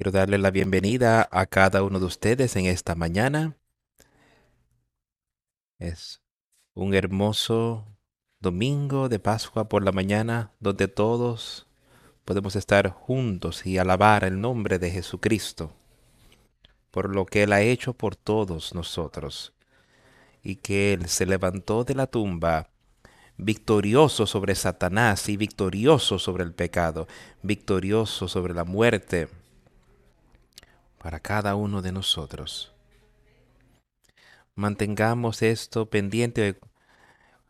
Quiero darle la bienvenida a cada uno de ustedes en esta mañana. Es un hermoso domingo de Pascua por la mañana donde todos podemos estar juntos y alabar el nombre de Jesucristo por lo que Él ha hecho por todos nosotros y que Él se levantó de la tumba victorioso sobre Satanás y victorioso sobre el pecado, victorioso sobre la muerte para cada uno de nosotros. Mantengamos esto pendiente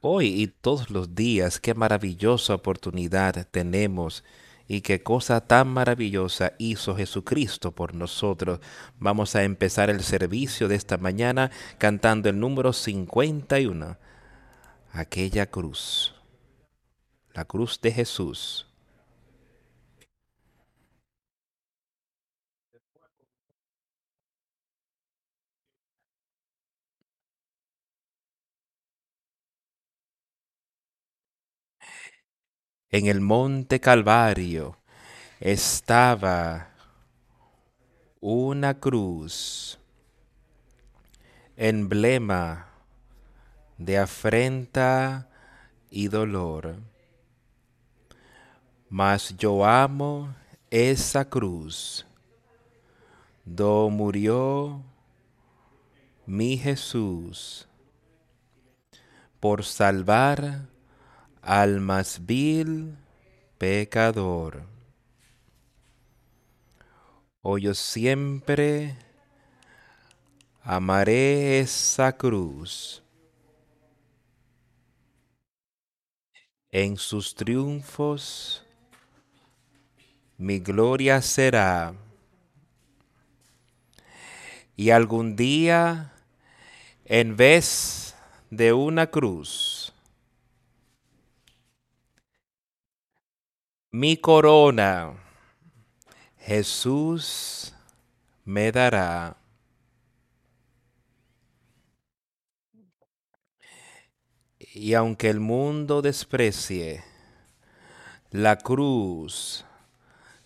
hoy y todos los días. Qué maravillosa oportunidad tenemos y qué cosa tan maravillosa hizo Jesucristo por nosotros. Vamos a empezar el servicio de esta mañana cantando el número 51, aquella cruz, la cruz de Jesús. En el monte Calvario estaba una cruz, emblema de afrenta y dolor. Mas yo amo esa cruz, do murió mi Jesús por salvar al más vil pecador. O yo siempre amaré esa cruz. En sus triunfos mi gloria será. Y algún día, en vez de una cruz, mi corona Jesús me dará. Y aunque el mundo desprecie la cruz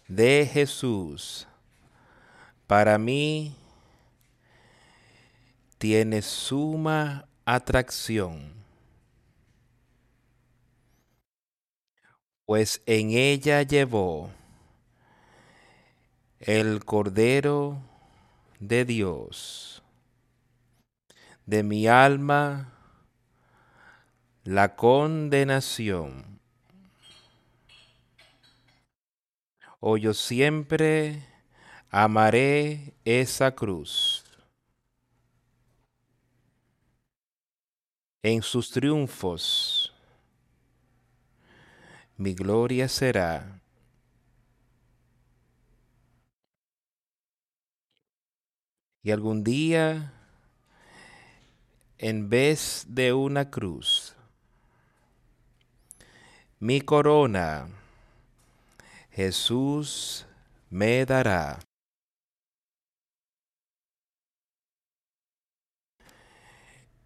de Jesús, para mí tiene suma atracción. Pues en ella llevó el Cordero de Dios, de mi alma la condenación. O yo siempre amaré esa cruz. En sus triunfos mi gloria será. Y algún día, en vez de una cruz, mi corona Jesús me dará.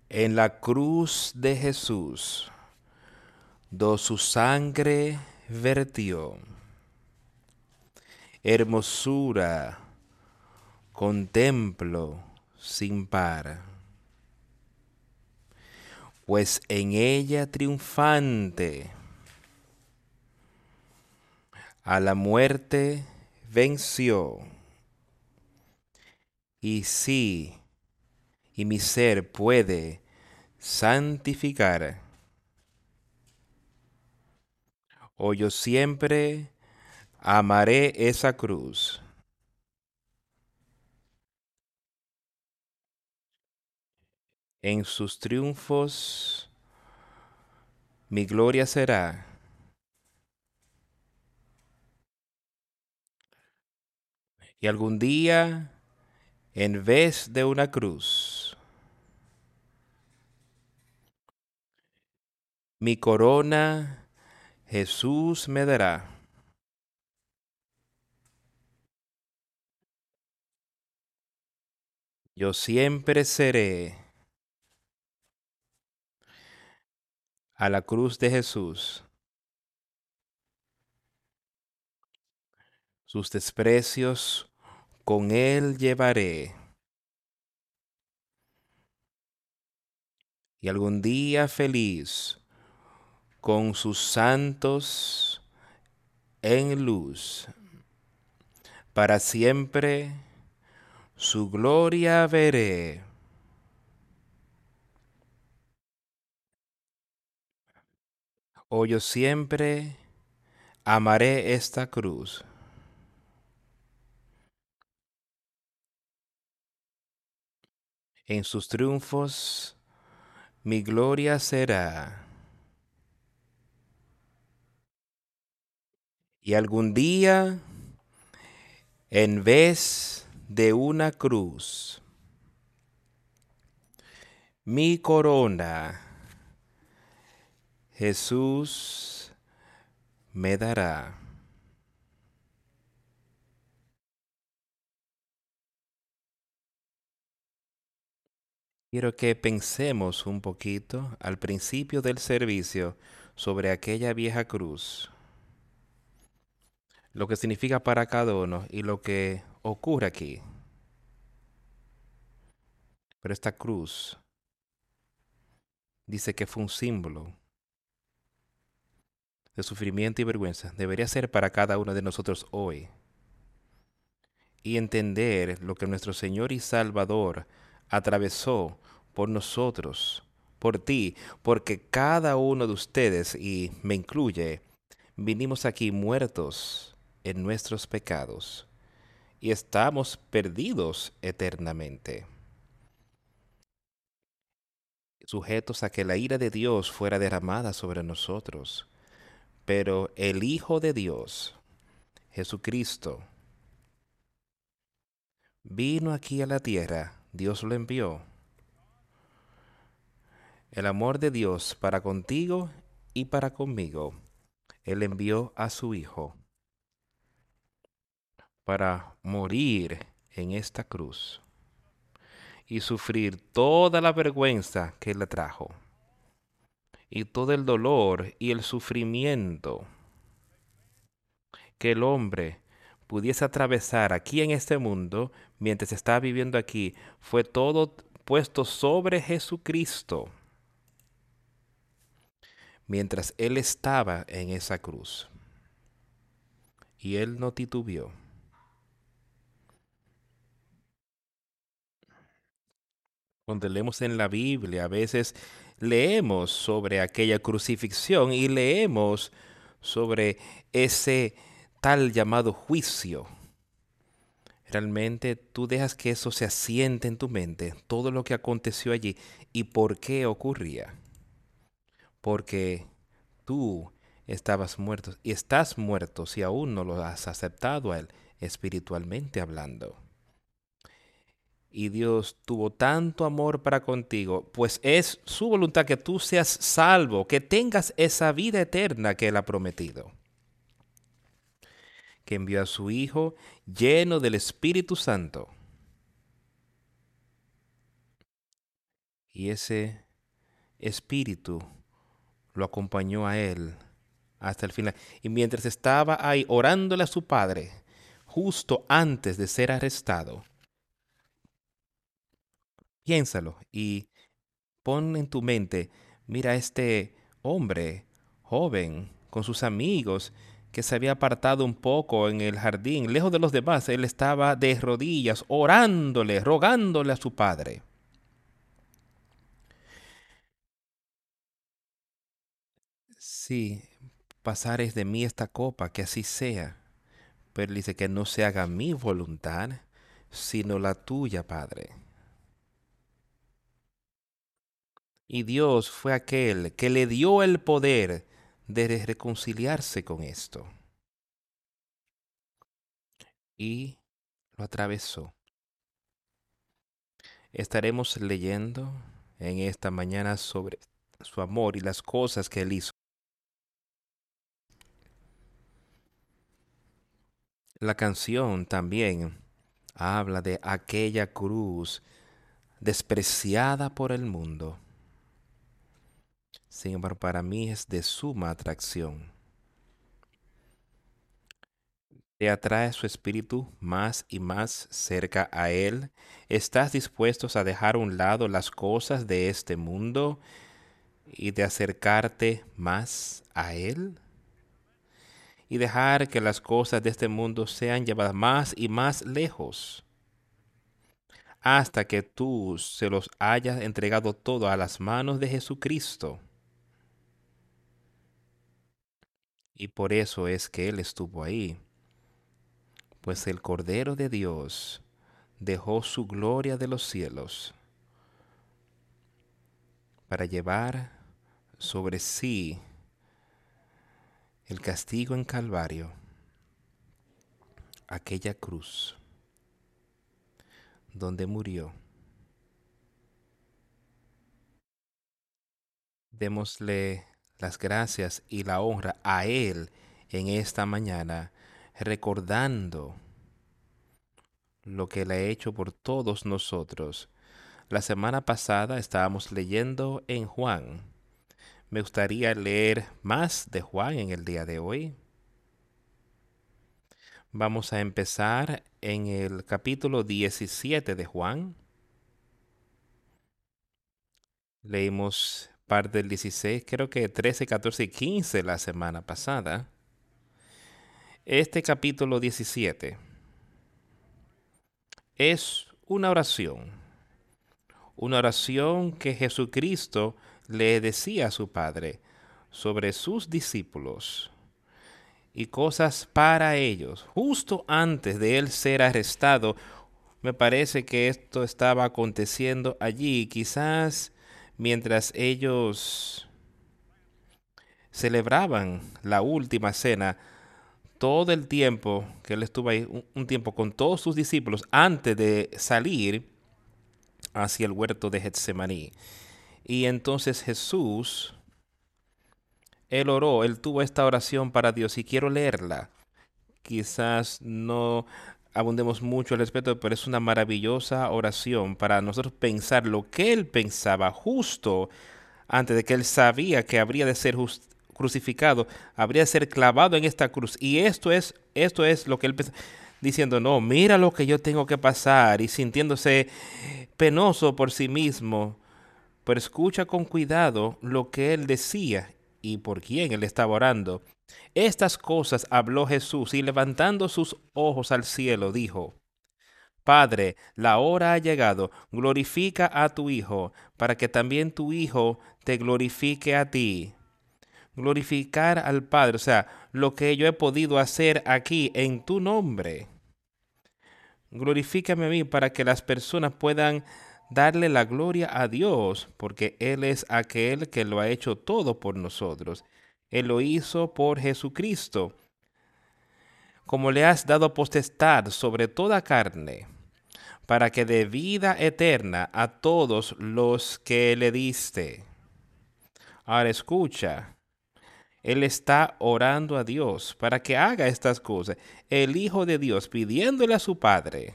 En la cruz de Jesús do su sangre vertió. Hermosura contemplo sin par, pues en ella triunfante a la muerte venció. Y sí, y mi ser puede santificar o yo siempre amaré esa cruz. En sus triunfos mi gloria será. Y algún día, en vez de una cruz, mi corona Jesús me dará. Yo siempre seré a la cruz de Jesús. Sus desprecios con él llevaré. Y algún día feliz, con sus santos en luz, para siempre su gloria veré. O yo siempre amaré esta cruz. En sus triunfos mi gloria será. Y algún día, en vez de una cruz, mi corona Jesús me dará. Quiero que pensemos un poquito al principio del servicio sobre aquella vieja cruz, lo que significa para cada uno y lo que ocurre aquí. Pero esta cruz dice que fue un símbolo de sufrimiento y vergüenza. Debería ser para cada uno de nosotros hoy. Y entender lo que nuestro Señor y Salvador atravesó por nosotros, por ti, porque cada uno de ustedes, y me incluye, vinimos aquí muertos en nuestros pecados y estamos perdidos eternamente, sujetos a que la ira de Dios fuera derramada sobre nosotros. Pero el Hijo de Dios, Jesucristo, vino aquí a la tierra Dios lo envió. El amor de Dios para contigo y para conmigo. Él envió a su Hijo para morir en esta cruz y sufrir toda la vergüenza que le trajo y todo el dolor y el sufrimiento que el hombre pudiese atravesar aquí en este mundo mientras está viviendo aquí, fue todo puesto sobre Jesucristo mientras Él estaba en esa cruz. Y Él no titubeó. Cuando leemos en la Biblia, a veces leemos sobre aquella crucifixión y leemos sobre ese tal llamado juicio. Realmente tú dejas que eso se asiente en tu mente, todo lo que aconteció allí y por qué ocurría. Porque tú estabas muerto y estás muerto si aún no lo has aceptado a Él espiritualmente hablando. Y Dios tuvo tanto amor para contigo, pues es su voluntad que tú seas salvo, que tengas esa vida eterna que Él ha prometido que envió a su Hijo lleno del Espíritu Santo. Y ese Espíritu lo acompañó a él hasta el final. Y mientras estaba ahí orándole a su Padre, justo antes de ser arrestado, piénsalo y pon en tu mente, mira este hombre joven con sus amigos que se había apartado un poco en el jardín, lejos de los demás, él estaba de rodillas, orándole, rogándole a su padre. Sí, pasares de mí esta copa, que así sea. Pero dice que no se haga mi voluntad, sino la tuya, Padre. Y Dios fue aquel que le dio el poder de reconciliarse con esto. Y lo atravesó. Estaremos leyendo en esta mañana sobre su amor y las cosas que él hizo. La canción también habla de aquella cruz despreciada por el mundo sin embargo, para mí es de suma atracción. ¿Te atrae su espíritu más y más cerca a Él? ¿Estás dispuestos a dejar a un lado las cosas de este mundo y de acercarte más a Él? Y dejar que las cosas de este mundo sean llevadas más y más lejos hasta que tú se los hayas entregado todo a las manos de Jesucristo. Y por eso es que Él estuvo ahí pues el Cordero de Dios dejó su gloria de los cielos para llevar sobre sí el castigo en Calvario, aquella cruz donde murió. Démosle las gracias y la honra a Él en esta mañana recordando lo que Él ha hecho por todos nosotros. La semana pasada estábamos leyendo en Juan. Me gustaría leer más de Juan en el día de hoy. Vamos a empezar en el capítulo 17 de Juan. Leímos parte del 16, creo que 13, 14 y 15 la semana pasada. Este capítulo 17 es una oración, una oración que Jesucristo le decía a su Padre sobre sus discípulos y cosas para ellos. Justo antes de él ser arrestado, me parece que esto estaba aconteciendo allí, quizás mientras ellos celebraban la última cena todo el tiempo que él estuvo ahí, un, tiempo con todos sus discípulos antes de salir hacia el huerto de Getsemaní. Y entonces Jesús, él oró, él tuvo esta oración para Dios y quiero leerla. Quizás no abundemos mucho al respecto, pero es una maravillosa oración para nosotros pensar lo que él pensaba justo antes de que él sabía que habría de ser crucificado, habría de ser clavado en esta cruz. Y esto es, esto es lo que él pensaba, diciendo, no, mira lo que yo tengo que pasar y sintiéndose penoso por sí mismo. Pero escucha con cuidado lo que él decía y por quién él estaba orando. Estas cosas habló Jesús y levantando sus ojos al cielo dijo, Padre, la hora ha llegado, glorifica a tu Hijo, para que también tu Hijo te glorifique a ti glorificar al Padre, o sea, lo que yo he podido hacer aquí en tu nombre. Glorifícame a mí para que las personas puedan darle la gloria a Dios, porque Él es aquel que lo ha hecho todo por nosotros. Él lo hizo por Jesucristo. Como le has dado potestad sobre toda carne, para que dé vida eterna a todos los que le diste. Ahora escucha, él está orando a Dios para que haga estas cosas. El Hijo de Dios pidiéndole a su Padre,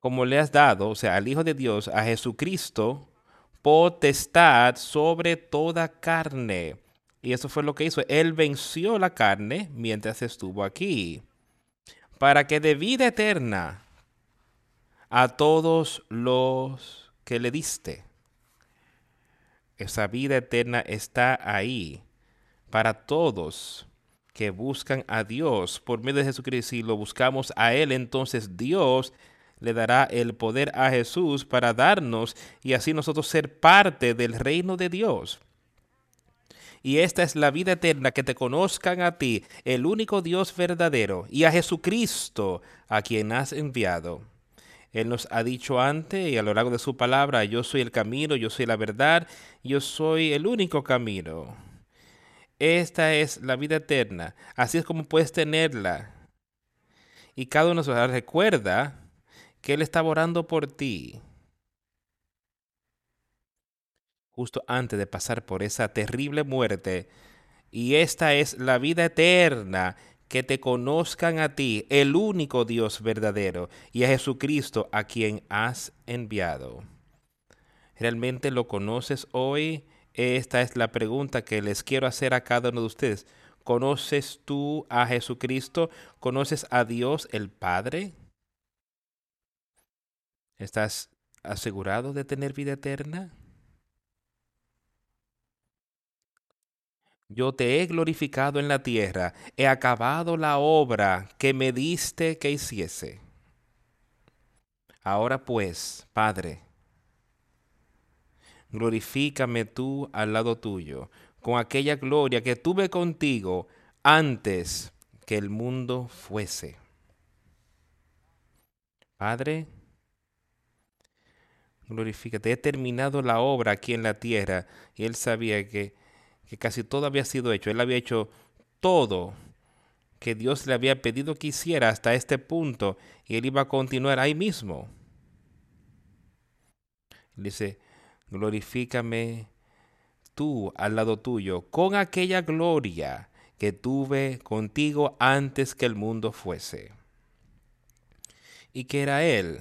como le has dado, o sea, al Hijo de Dios, a Jesucristo, potestad sobre toda carne. Y eso fue lo que hizo. Él venció la carne mientras estuvo aquí, para que de vida eterna a todos los que le diste. Esa vida eterna está ahí para todos que buscan a Dios por medio de Jesucristo. Si lo buscamos a Él, entonces Dios le dará el poder a Jesús para darnos y así nosotros ser parte del reino de Dios. Y esta es la vida eterna, que te conozcan a ti, el único Dios verdadero, y a Jesucristo, a quien has enviado. Él nos ha dicho antes y a lo largo de su palabra, yo soy el camino, yo soy la verdad, yo soy el único camino. Esta es la vida eterna. Así es como puedes tenerla. Y cada uno de nosotros recuerda que Él está orando por ti. Justo antes de pasar por esa terrible muerte. Y esta es la vida eterna que te conozcan a ti, el único Dios verdadero, y a Jesucristo a quien has enviado. ¿Realmente lo conoces hoy? Esta es la pregunta que les quiero hacer a cada uno de ustedes. ¿Conoces tú a Jesucristo? ¿Conoces a Dios el Padre? ¿Estás asegurado de tener vida eterna? Yo te he glorificado en la tierra, he acabado la obra que me diste que hiciese. Ahora pues, Padre, glorifícame tú al lado tuyo, con aquella gloria que tuve contigo antes que el mundo fuese. Padre, glorifícate. He terminado la obra aquí en la tierra y él sabía que, que casi todo había sido hecho. Él había hecho todo que Dios le había pedido que hiciera hasta este punto y él iba a continuar ahí mismo. Dice, glorifícame tú al lado tuyo con aquella gloria que tuve contigo antes que el mundo fuese. ¿Y que era Él?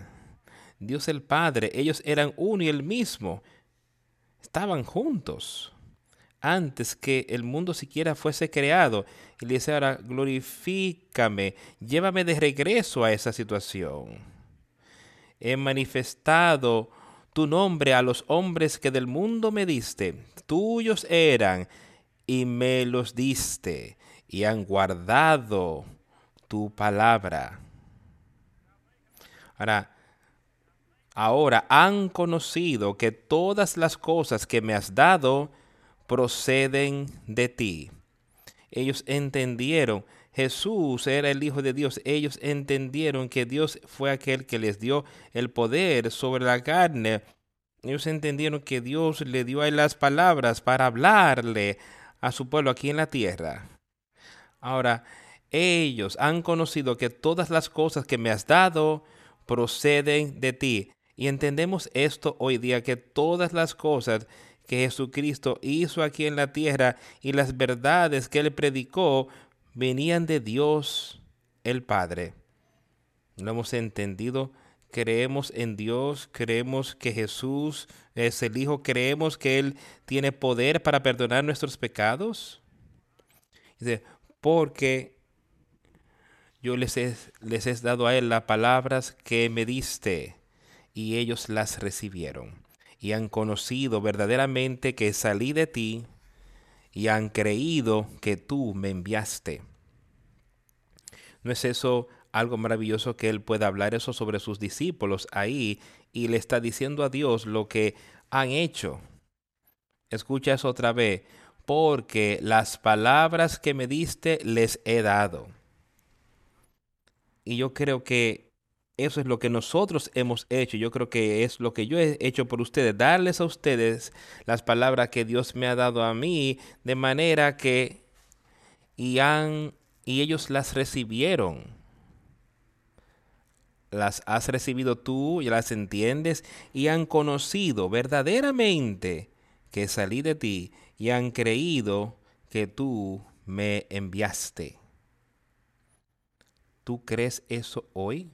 Dios el Padre, ellos eran uno y el mismo. Estaban juntos antes que el mundo siquiera fuese creado. Y le dice ahora, glorifícame, llévame de regreso a esa situación. He manifestado tu nombre a los hombres que del mundo me diste. Tuyos eran y me los diste y han guardado tu palabra. Ahora, ahora han conocido que todas las cosas que me has dado proceden de ti. Ellos entendieron, Jesús era el Hijo de Dios. Ellos entendieron que Dios fue aquel que les dio el poder sobre la carne. Ellos entendieron que Dios le dio a él las palabras para hablarle a su pueblo aquí en la tierra. Ahora, ellos han conocido que todas las cosas que me has dado proceden de ti. Y entendemos esto hoy día, que todas las cosas que Jesucristo hizo aquí en la tierra y las verdades que él predicó venían de Dios el Padre. ¿Lo hemos entendido? Creemos en Dios, creemos que Jesús es el Hijo, creemos que Él tiene poder para perdonar nuestros pecados. Dice, porque yo les he, les he dado a Él las palabras que me diste y ellos las recibieron y han conocido verdaderamente que salí de ti y han creído que tú me enviaste. ¿No es eso algo maravilloso que Él pueda hablar eso sobre sus discípulos ahí y le está diciendo a Dios lo que han hecho? Escucha eso otra vez, porque las palabras que me diste les he dado. Y yo creo que eso es lo que nosotros hemos hecho. Yo creo que es lo que yo he hecho por ustedes. Darles a ustedes las palabras que Dios me ha dado a mí de manera que y han y ellos las recibieron. Las has recibido tú y las entiendes y han conocido verdaderamente que salí de ti y han creído que tú me enviaste. ¿Tú crees eso hoy?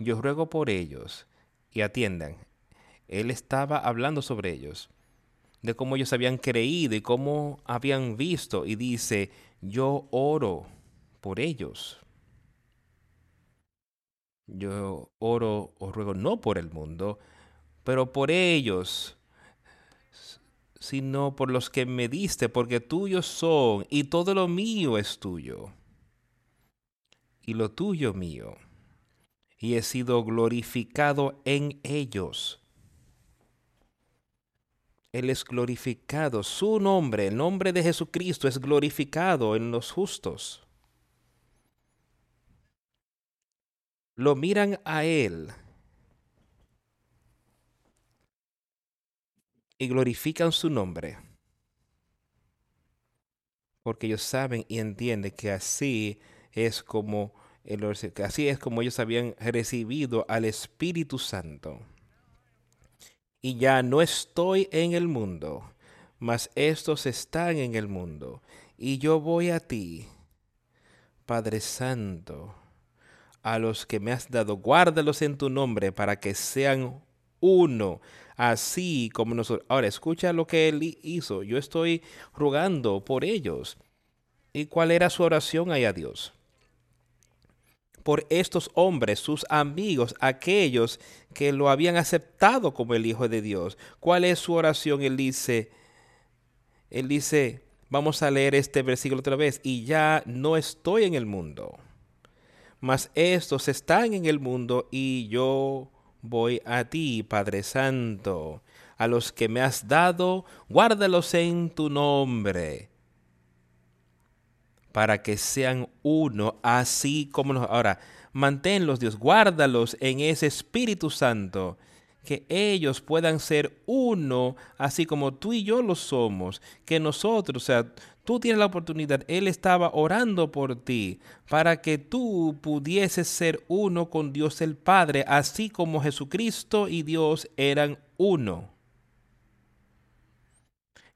Yo ruego por ellos y atiendan. Él estaba hablando sobre ellos, de cómo ellos habían creído y cómo habían visto, y dice, yo oro por ellos. Yo oro o ruego no por el mundo, pero por ellos, sino por los que me diste, porque tuyos son, y todo lo mío es tuyo, y lo tuyo mío y he sido glorificado en ellos. Él es glorificado, su nombre, el nombre de Jesucristo es glorificado en los justos. Lo miran a Él y glorifican su nombre. Porque ellos saben y entienden que así es como Así es como ellos habían recibido al Espíritu Santo. Y ya no estoy en el mundo, mas estos están en el mundo. Y yo voy a ti, Padre Santo, a los que me has dado, guárdalos en tu nombre para que sean uno, así como nosotros. Ahora, escucha lo que él hizo. Yo estoy rogando por ellos ¿Y cuál era su oración ahí a Dios? Por estos hombres, sus amigos, aquellos que lo habían aceptado como el Hijo de Dios. ¿Cuál es su oración? Él dice, él dice, vamos a leer este versículo otra vez, y ya no estoy en el mundo, mas estos están en el mundo y yo voy a ti, Padre Santo. A los que me has dado, guárdalos en tu nombre, para que sean uno, así como nos... Ahora, manténlos, Dios, guárdalos en ese Espíritu Santo que ellos puedan ser uno, así como tú y yo lo somos, que nosotros, o sea, tú tienes la oportunidad, Él estaba orando por ti, para que tú pudieses ser uno con Dios el Padre, así como Jesucristo y Dios eran uno.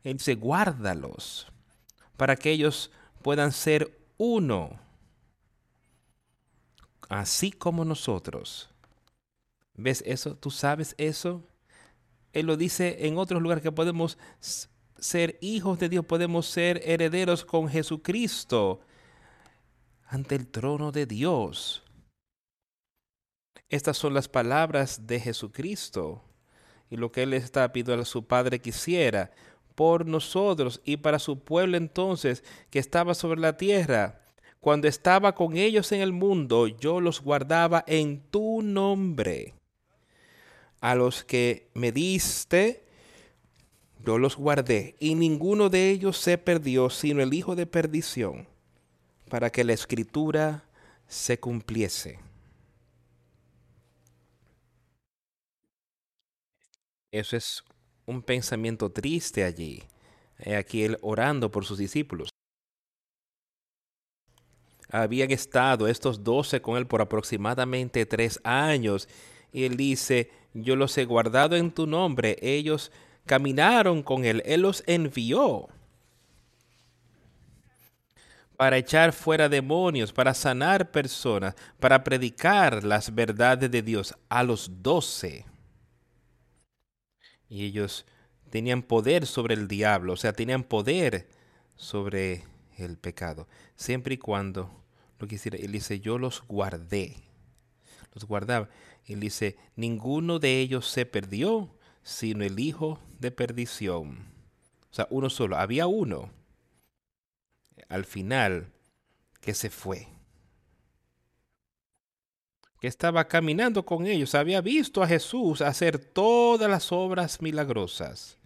Él dice, guárdalos, para que ellos puedan ser uno, así como nosotros. ¿Ves eso? ¿Tú sabes eso? Él lo dice en otros lugares que podemos ser hijos de Dios, podemos ser herederos con Jesucristo ante el trono de Dios. Estas son las palabras de Jesucristo y lo que Él está pidiendo a su Padre quisiera por nosotros y para su pueblo entonces que estaba sobre la tierra. Cuando estaba con ellos en el mundo, yo los guardaba en tu nombre a los que me diste, yo los guardé, y ninguno de ellos se perdió, sino el hijo de perdición, para que la escritura se cumpliese. Eso es un pensamiento triste allí. Aquí él orando por sus discípulos. Habían estado estos doce con él por aproximadamente tres años. Y él dice, yo los he guardado en tu nombre. Ellos caminaron con él, él los envió para echar fuera demonios, para sanar personas, para predicar las verdades de Dios a los doce. Y ellos tenían poder sobre el diablo, o sea, tenían poder sobre el pecado, siempre y cuando lo quisiera. Él dice, yo los guardé, los guardaba. Él dice, ninguno de ellos se perdió, sino el hijo de perdición. O sea, uno solo. Había uno al final que se fue. Que estaba caminando con ellos. Había visto a Jesús hacer todas las obras milagrosas.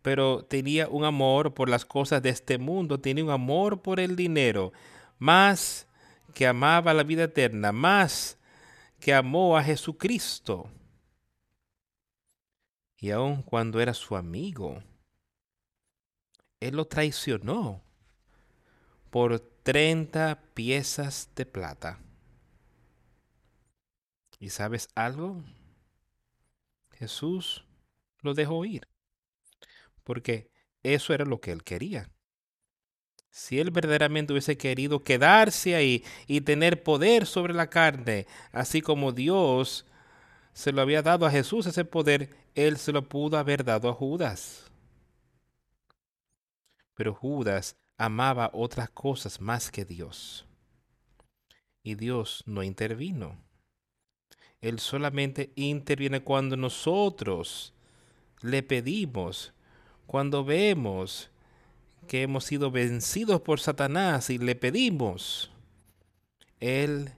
Pero tenía un amor por las cosas de este mundo. Tenía un amor por el dinero. Más que amaba la vida eterna. Más que amó a Jesucristo. Y aun cuando era su amigo, él lo traicionó por 30 piezas de plata. ¿Y sabes algo? Jesús lo dejó ir, porque eso era lo que él quería. Si él verdaderamente hubiese querido quedarse ahí y tener poder sobre la carne, así como Dios se lo había dado a Jesús ese poder, él se lo pudo haber dado a Judas. Pero Judas amaba otras cosas más que Dios. Y Dios no intervino. Él solamente interviene cuando nosotros le pedimos, cuando vemos que hemos sido vencidos por Satanás y le pedimos, Él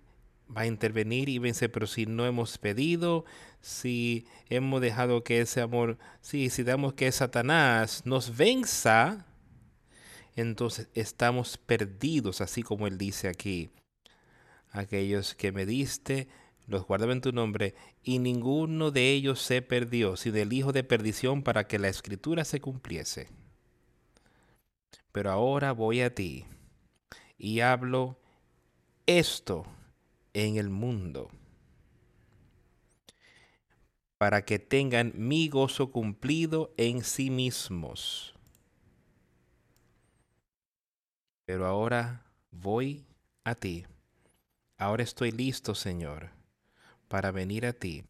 va a intervenir y vencer. Pero si no hemos pedido, si hemos dejado que ese amor, si, si damos que Satanás nos venza, entonces estamos perdidos, así como Él dice aquí. Aquellos que me diste, los guardaba en tu nombre, y ninguno de ellos se perdió, sino el hijo de perdición para que la escritura se cumpliese pero ahora voy a ti y hablo esto en el mundo, para que tengan mi gozo cumplido en sí mismos. Pero ahora voy a ti. Ahora estoy listo, Señor, para venir a ti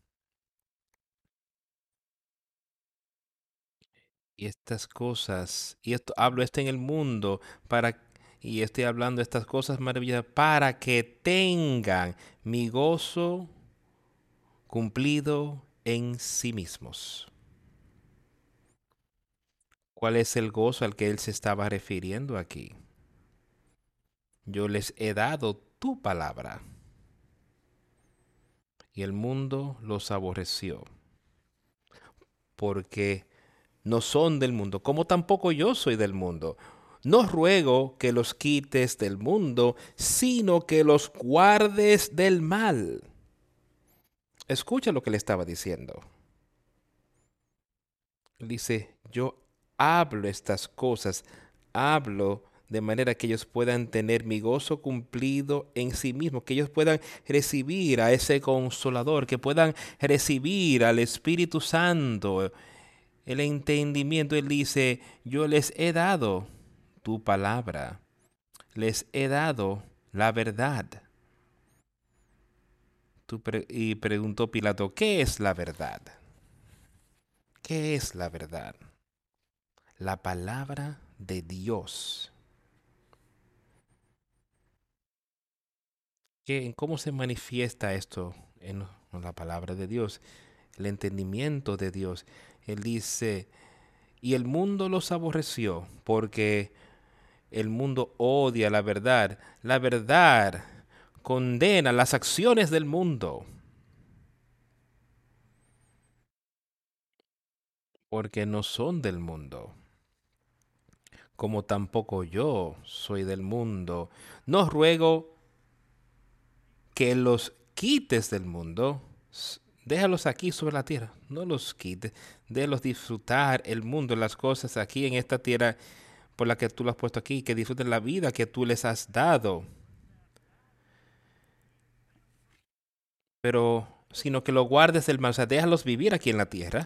y estas cosas, y esto hablo esto en el mundo para Y estoy hablando estas cosas maravillosas para que tengan mi gozo cumplido en sí mismos. ¿Cuál es el gozo al que él se estaba refiriendo aquí? Yo les he dado tu palabra y el mundo los aborreció porque no son del mundo, como tampoco yo soy del mundo. No ruego que los quites del mundo, sino que los guardes del mal. Escucha lo que le estaba diciendo. Dice, yo hablo estas cosas, hablo de manera que ellos puedan tener mi gozo cumplido en sí mismos, que ellos puedan recibir a ese consolador, que puedan recibir al Espíritu Santo, el entendimiento. Él dice, yo les he dado tu palabra, les he dado la verdad. y preguntó Pilato, ¿qué es la verdad? ¿Qué es la verdad? La palabra de Dios. ¿Cómo se manifiesta esto en la palabra de Dios? El entendimiento de Dios. Él dice, y el mundo los aborreció porque el mundo odia la verdad. La verdad condena las acciones del mundo. Porque no son del mundo. Como tampoco yo soy del mundo. No ruego que los quites del mundo, déjalos aquí sobre la tierra, no los quites, déjalos disfrutar el mundo, las cosas aquí en esta tierra por la que tú lo has puesto aquí, que disfruten la vida que tú les has dado. Pero, sino que lo guardes del mal, o sea, déjalos vivir aquí en la tierra.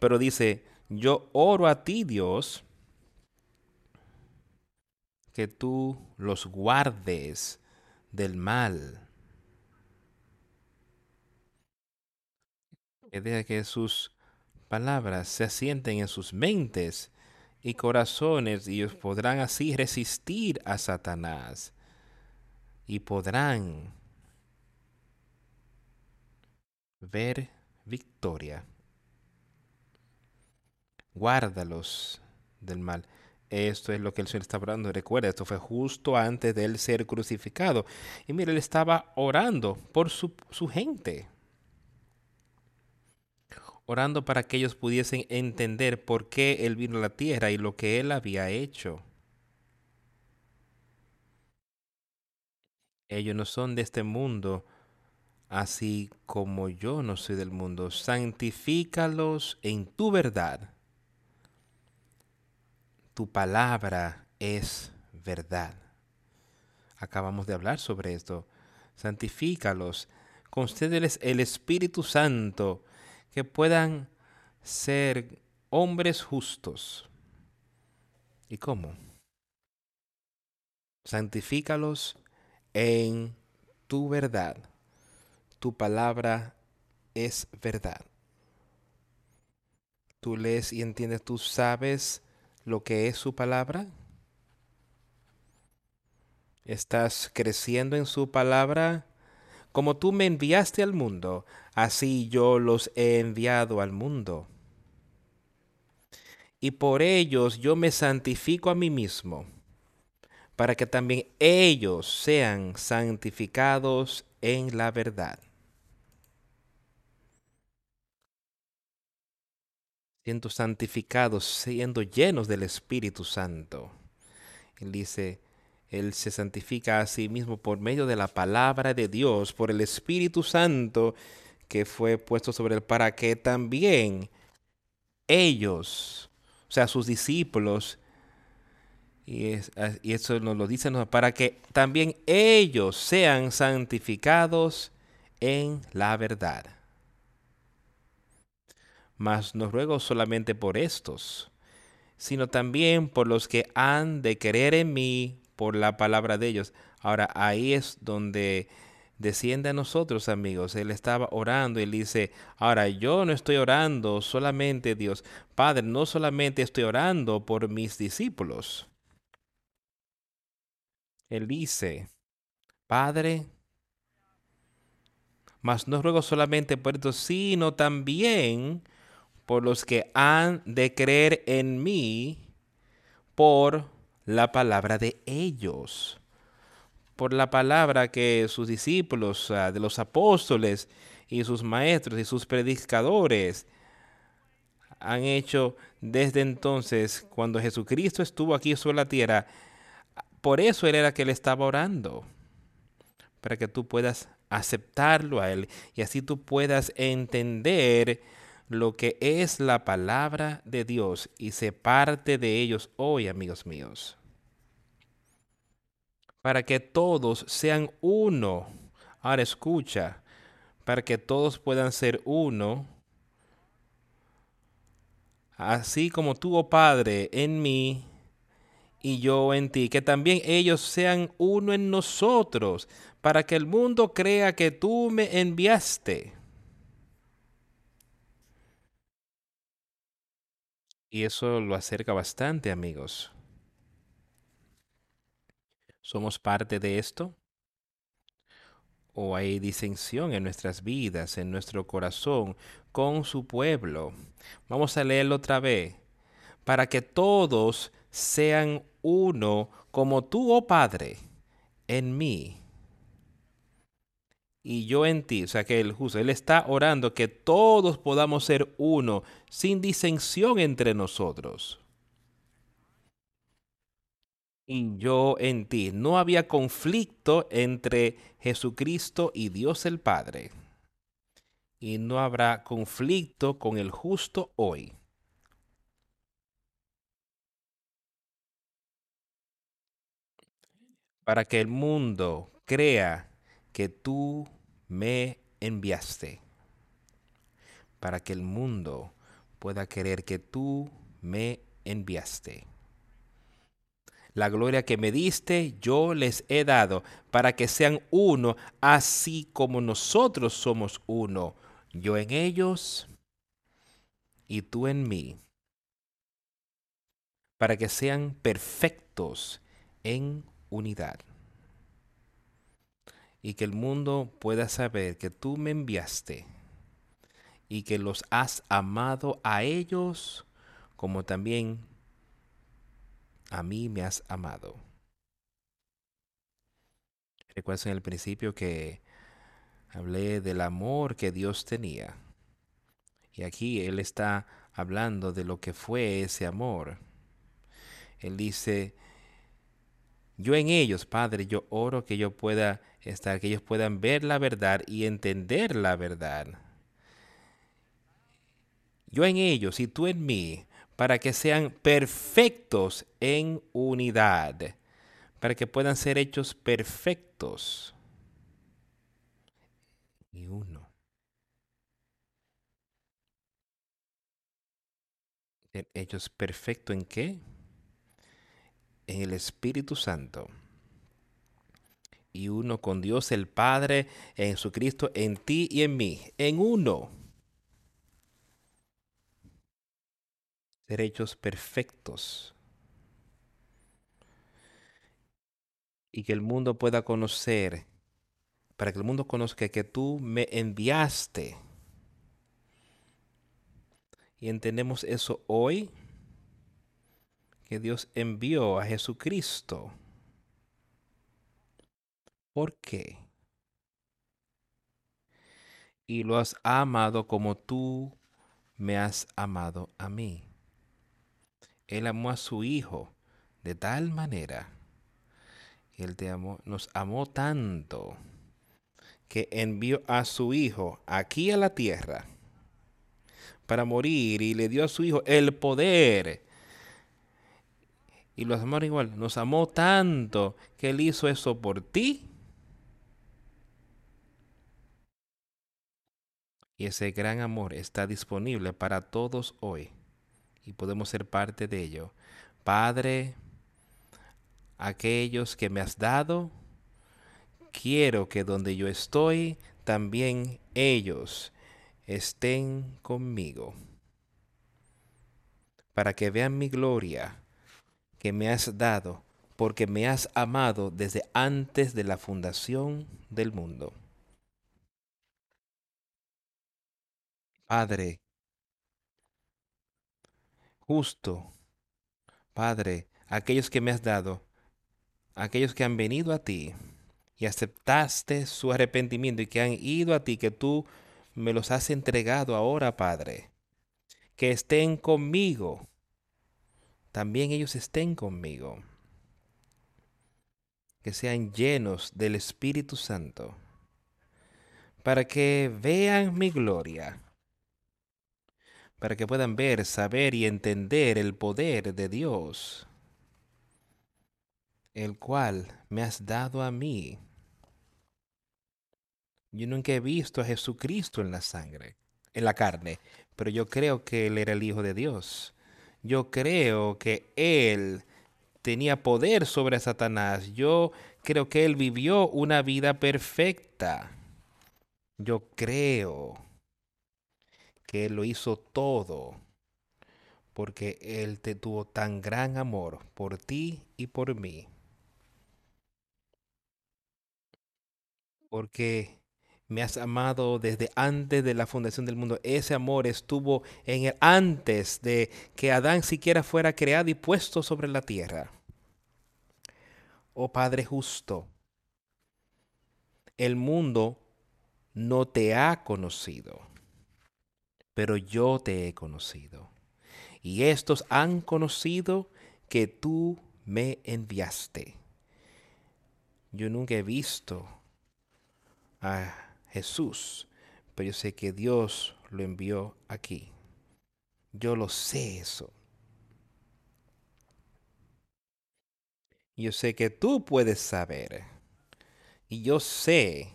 Pero dice, yo oro a ti, Dios, que tú los guardes del mal. Que que sus palabras se asienten en sus mentes y corazones y ellos podrán así resistir a Satanás y podrán ver victoria. Guárdalos del mal. Esto es lo que el Señor está hablando. Recuerda, esto fue justo antes de él ser crucificado. Y mire, él estaba orando por su, su gente. Orando para que ellos pudiesen entender por qué él vino a la tierra y lo que él había hecho. Ellos no son de este mundo, así como yo no soy del mundo. Santifícalos en tu verdad tu palabra es verdad. Acabamos de hablar sobre esto. Santifícalos, concédeles el Espíritu Santo, que puedan ser hombres justos. ¿Y cómo? Santifícalos en tu verdad. Tu palabra es verdad. Tú lees y entiendes, tú sabes lo que es su palabra? ¿Estás creciendo en su palabra? Como tú me enviaste al mundo, así yo los he enviado al mundo. Y por ellos yo me santifico a mí mismo, para que también ellos sean santificados en la verdad. Siendo santificados, siendo llenos del Espíritu Santo. Él dice, Él se santifica a sí mismo por medio de la palabra de Dios, por el Espíritu Santo que fue puesto sobre él, para que también ellos, o sea, sus discípulos, y, eso nos lo dice, para que también ellos sean santificados en la verdad mas no ruego solamente por estos, sino también por los que han de creer en mí por la palabra de ellos. Ahora ahí es donde desciende a nosotros, amigos. Él estaba orando y él dice, ahora yo no estoy orando solamente Dios, Padre, no solamente estoy orando por mis discípulos. Él dice, Padre, mas no ruego solamente por esto, sino también por los que han de creer en mí por la palabra de ellos, por la palabra que sus discípulos, de los apóstoles y sus maestros y sus predicadores han hecho desde entonces, cuando Jesucristo estuvo aquí sobre la tierra. Por eso Él era que Él estaba orando, para que tú puedas aceptarlo a Él y así tú puedas entender lo que es la palabra de Dios y se parte de ellos hoy, amigos míos. Para que todos sean uno. Ahora escucha, para que todos puedan ser uno, así como tú, oh Padre, en mí y yo en ti, que también ellos sean uno en nosotros, para que el mundo crea que tú me enviaste. Y eso lo acerca bastante, amigos. ¿Somos parte de esto? ¿O hay disensión en nuestras vidas, en nuestro corazón, con su pueblo? Vamos a leerlo otra vez. Para que todos sean uno como tú, oh Padre, en mí y yo en ti. O sea que el justo, Él está orando que todos podamos ser uno, sin disensión entre nosotros. Y yo en ti. No había conflicto entre Jesucristo y Dios el Padre. Y no habrá conflicto con el justo hoy. Para que el mundo crea que tú me enviaste para que el mundo pueda querer que tú me enviaste. La gloria que me diste yo les he dado para que sean uno, así como nosotros somos uno, yo en ellos y tú en mí, para que sean perfectos en unidad y que el mundo pueda saber que tú me enviaste y que los has amado a ellos como también a mí me has amado. Recuerden en el principio que hablé del amor que Dios tenía. Y aquí Él está hablando de lo que fue ese amor. Él dice, yo en ellos, Padre, yo oro que yo pueda estar, que ellos puedan ver la verdad y entender la verdad. Yo en ellos y tú en mí, para que sean perfectos en unidad, para que puedan ser hechos perfectos. Y uno. Hechos perfectos en qué? En el Espíritu Santo y uno con Dios el Padre en Jesucristo, en ti y en mí, en uno. Derechos perfectos. Y que el mundo pueda conocer, para que el mundo conozca que tú me enviaste. Y entendemos eso hoy, que Dios envió a Jesucristo ¿Por qué? Y lo has amado como tú me has amado a mí. Él amó a su Hijo de tal manera. Él te amó, nos amó tanto que envió a su Hijo aquí a la tierra para morir y le dio a su Hijo el poder. Y los amó igual, nos amó tanto que Él hizo eso por ti Y ese gran amor está disponible para todos hoy y podemos ser parte de ello. Padre, aquellos que me has dado, quiero que donde yo estoy, también ellos estén conmigo, para que vean mi gloria que me has dado porque me has amado desde antes de la fundación del mundo. Padre, justo, Padre, aquellos que me has dado, aquellos que han venido a ti y aceptaste su arrepentimiento y que han ido a ti, que tú me los has entregado ahora, Padre, que estén conmigo, también ellos estén conmigo, que sean llenos del Espíritu Santo, para que vean mi gloria para que puedan ver, saber y entender el poder de Dios, el cual me has dado a mí. Yo nunca he visto a Jesucristo en la sangre, en la carne, pero yo creo que Él era el Hijo de Dios. Yo creo que Él tenía poder sobre Satanás. Yo creo que Él vivió una vida perfecta. Yo creo que Él lo hizo todo, porque Él te tuvo tan gran amor por ti y por mí. Porque me has amado desde antes de la fundación del mundo. Ese amor estuvo en él antes de que Adán siquiera fuera creado y puesto sobre la tierra. Oh Padre justo, el mundo no te ha conocido pero yo te he conocido. Y estos han conocido que tú me enviaste. Yo nunca he visto a Jesús, pero yo sé que Dios lo envió aquí. Yo lo sé eso. Yo sé que tú puedes saber. Y yo sé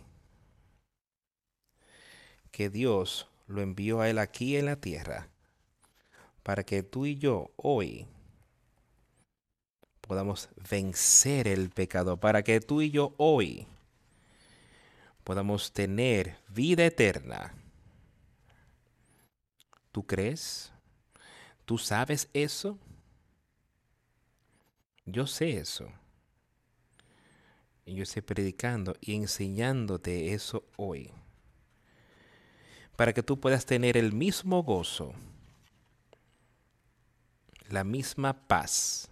que Dios lo envió a Él aquí en la tierra para que tú y yo hoy podamos vencer el pecado, para que tú y yo hoy podamos tener vida eterna. ¿Tú crees? ¿Tú sabes eso? Yo sé eso. Y yo estoy predicando y enseñándote eso hoy para que tú puedas tener el mismo gozo, la misma paz,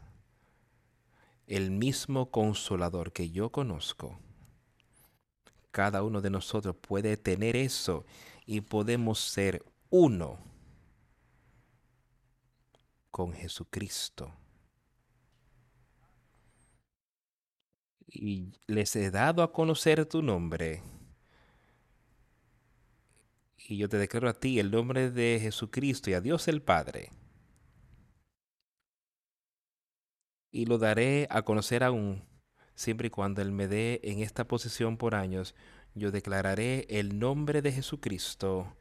el mismo consolador que yo conozco. Cada uno de nosotros puede tener eso y podemos ser uno con Jesucristo. Y les he dado a conocer tu nombre y yo te declaro a ti el nombre de Jesucristo y a Dios el Padre. Y lo daré a conocer aún, siempre y cuando Él me dé en esta posición por años, yo declararé el nombre de Jesucristo,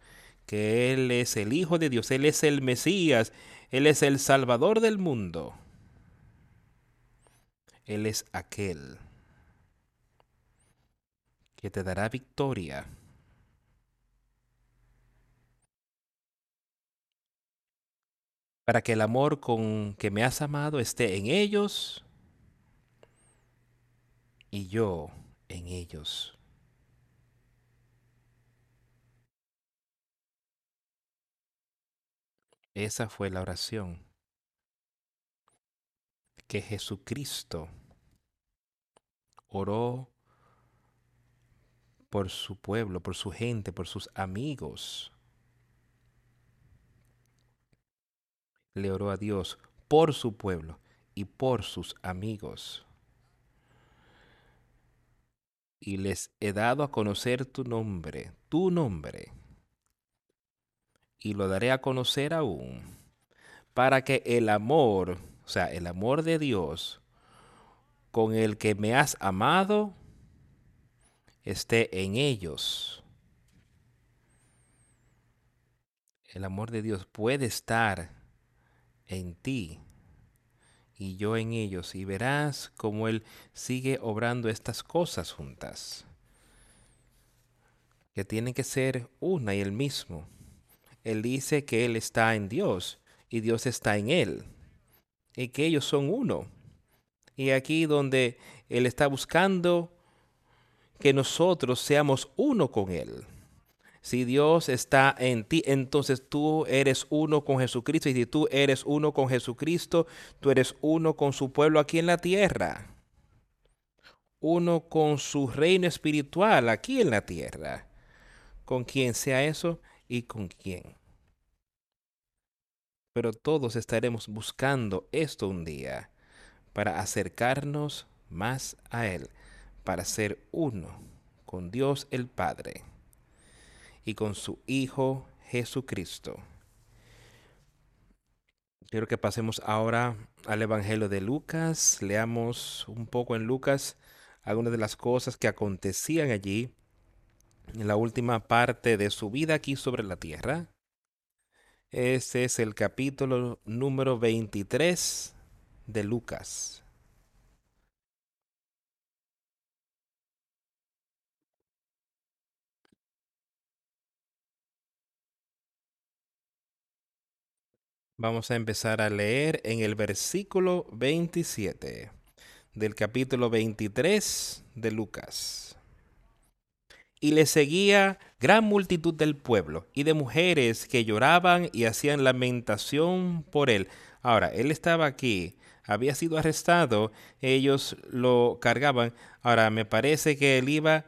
que Él es el Hijo de Dios, Él es el Mesías, Él es el Salvador del mundo. Él es aquel que te dará victoria para que el amor con que me has amado esté en ellos y yo en ellos. Esa fue la oración que Jesucristo oró por su pueblo, por su gente, por sus amigos. Le oró a Dios por su pueblo y por sus amigos. Y les he dado a conocer tu nombre, tu nombre, y lo daré a conocer aún, para que el amor, o sea, el amor de Dios, con el que me has amado, esté en ellos. El amor de Dios puede estar en ti y yo en ellos, y verás cómo Él sigue obrando estas cosas juntas, que tienen que ser una y el mismo. Él dice que Él está en Dios y Dios está en Él, y que ellos son uno. Y aquí donde Él está buscando que nosotros seamos uno con Él. Si Dios está en ti, entonces tú eres uno con Jesucristo. Y si tú eres uno con Jesucristo, tú eres uno con su pueblo aquí en la tierra. Uno con su reino espiritual aquí en la tierra. Con quien sea eso y con quién. Pero todos estaremos buscando esto un día para acercarnos más a Él, para ser uno con Dios el Padre y con su Hijo Jesucristo. Quiero que pasemos ahora al Evangelio de Lucas. Leamos un poco en Lucas algunas de las cosas que acontecían allí en la última parte de su vida aquí sobre la tierra. Este es el capítulo número 23 de Lucas. Vamos a empezar a leer en el versículo 27 del capítulo 23 de Lucas. Y le seguía gran multitud del pueblo y de mujeres que lloraban y hacían lamentación por él. Ahora, él estaba aquí, había sido arrestado, ellos lo cargaban. Ahora, me parece que él iba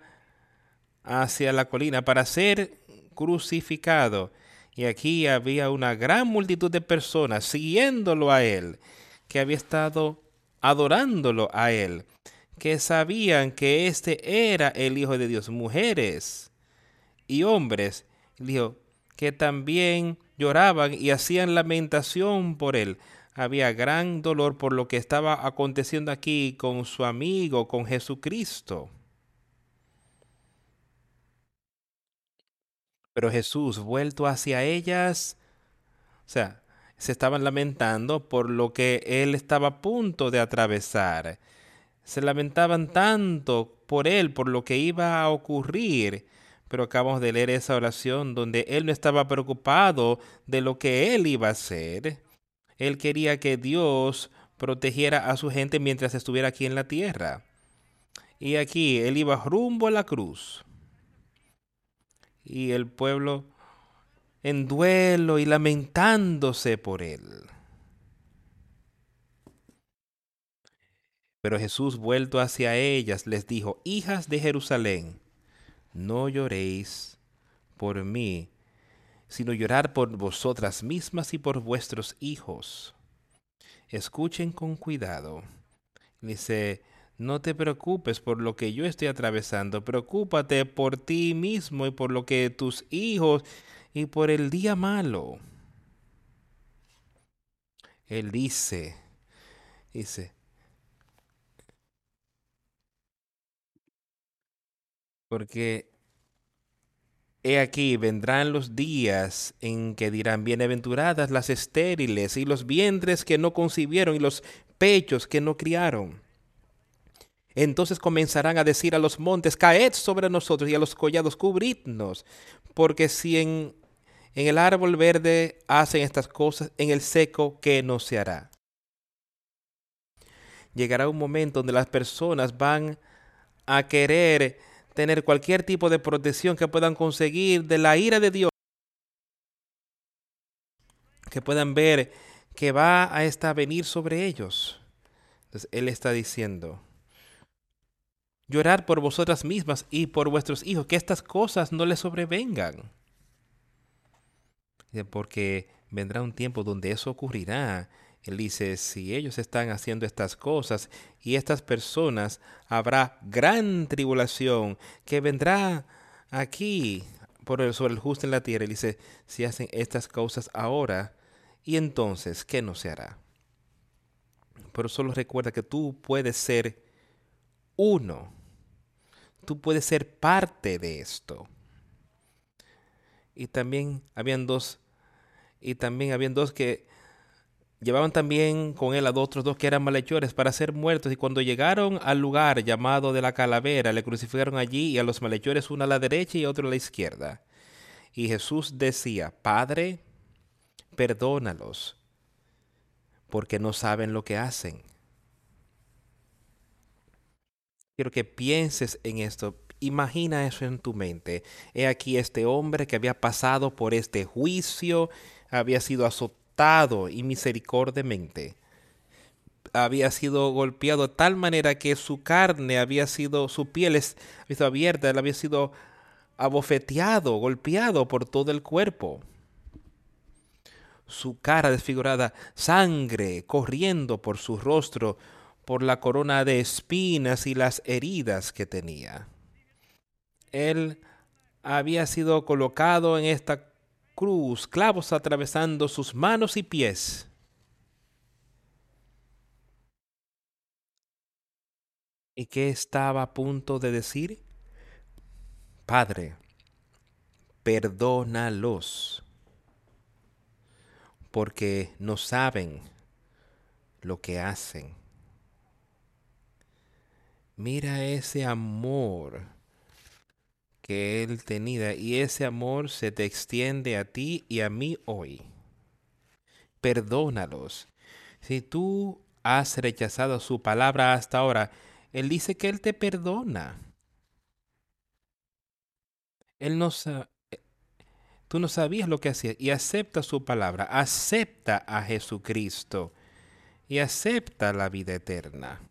hacia la colina para ser crucificado. Y aquí había una gran multitud de personas siguiéndolo a él, que había estado adorándolo a él, que sabían que este era el Hijo de Dios. Mujeres y hombres, dijo, que también lloraban y hacían lamentación por él. Había gran dolor por lo que estaba aconteciendo aquí con su amigo, con Jesucristo. Pero Jesús, vuelto hacia ellas, o sea, se estaban lamentando por lo que él estaba a punto de atravesar. Se lamentaban tanto por él, por lo que iba a ocurrir. Pero acabamos de leer esa oración donde él no estaba preocupado de lo que él iba a hacer. Él quería que Dios protegiera a su gente mientras estuviera aquí en la tierra. Y aquí él iba rumbo a la cruz y el pueblo en duelo y lamentándose por él. Pero Jesús, vuelto hacia ellas, les dijo, Hijas de Jerusalén, no lloréis por mí, sino llorar por vosotras mismas y por vuestros hijos. Escuchen con cuidado. Dice, no te preocupes por lo que yo estoy atravesando, preocúpate por ti mismo y por lo que tus hijos y por el día malo. Él dice, dice, porque he aquí vendrán los días en que dirán, bienaventuradas las estériles y los vientres que no concibieron y los pechos que no criaron. Entonces comenzarán a decir a los montes, caed sobre nosotros y a los collados, cubridnos, porque si en, el árbol verde hacen estas cosas, en el seco, ¿qué no se hará? Llegará un momento donde las personas van a querer tener cualquier tipo de protección que puedan conseguir de la ira de Dios, que puedan ver que va a estar venir sobre ellos. Entonces Él está diciendo, llorar por vosotras mismas y por vuestros hijos, que estas cosas no les sobrevengan. Porque vendrá un tiempo donde eso ocurrirá. Él dice, si ellos están haciendo estas cosas y estas personas, habrá gran tribulación que vendrá aquí por el, sobre el justo en la tierra. Él dice, si hacen estas cosas ahora, y entonces, ¿qué no se hará? Pero solo recuerda que tú puedes ser uno tú puedes ser parte de esto. Y también habían dos, y también habían dos que llevaban también con él a otros dos que eran malhechores para ser muertos. Y cuando llegaron al lugar llamado de la calavera, le crucificaron allí y a los malhechores uno a la derecha y otro a la izquierda. Y Jesús decía, Padre, perdónalos, porque no saben lo que hacen. Quiero que pienses en esto. Imagina eso en tu mente. He aquí este hombre que había pasado por este juicio, había sido azotado y misericordiamente. Había sido golpeado de tal manera que su carne había sido, su piel había sido abierta, él había sido abofeteado, golpeado por todo el cuerpo. Su cara desfigurada, sangre corriendo por su rostro, por la corona de espinas y las heridas que tenía. Él había sido colocado en esta cruz, clavos atravesando sus manos y pies. ¿Y qué estaba a punto de decir? Padre, perdónalos, porque no saben lo que hacen. Mira ese amor que Él tenía y ese amor se te extiende a ti y a mí hoy. Perdónalos. Si tú has rechazado su palabra hasta ahora, Él dice que Él te perdona. Él no tú no sabías lo que hacía y acepta su palabra, acepta a Jesucristo y acepta la vida eterna.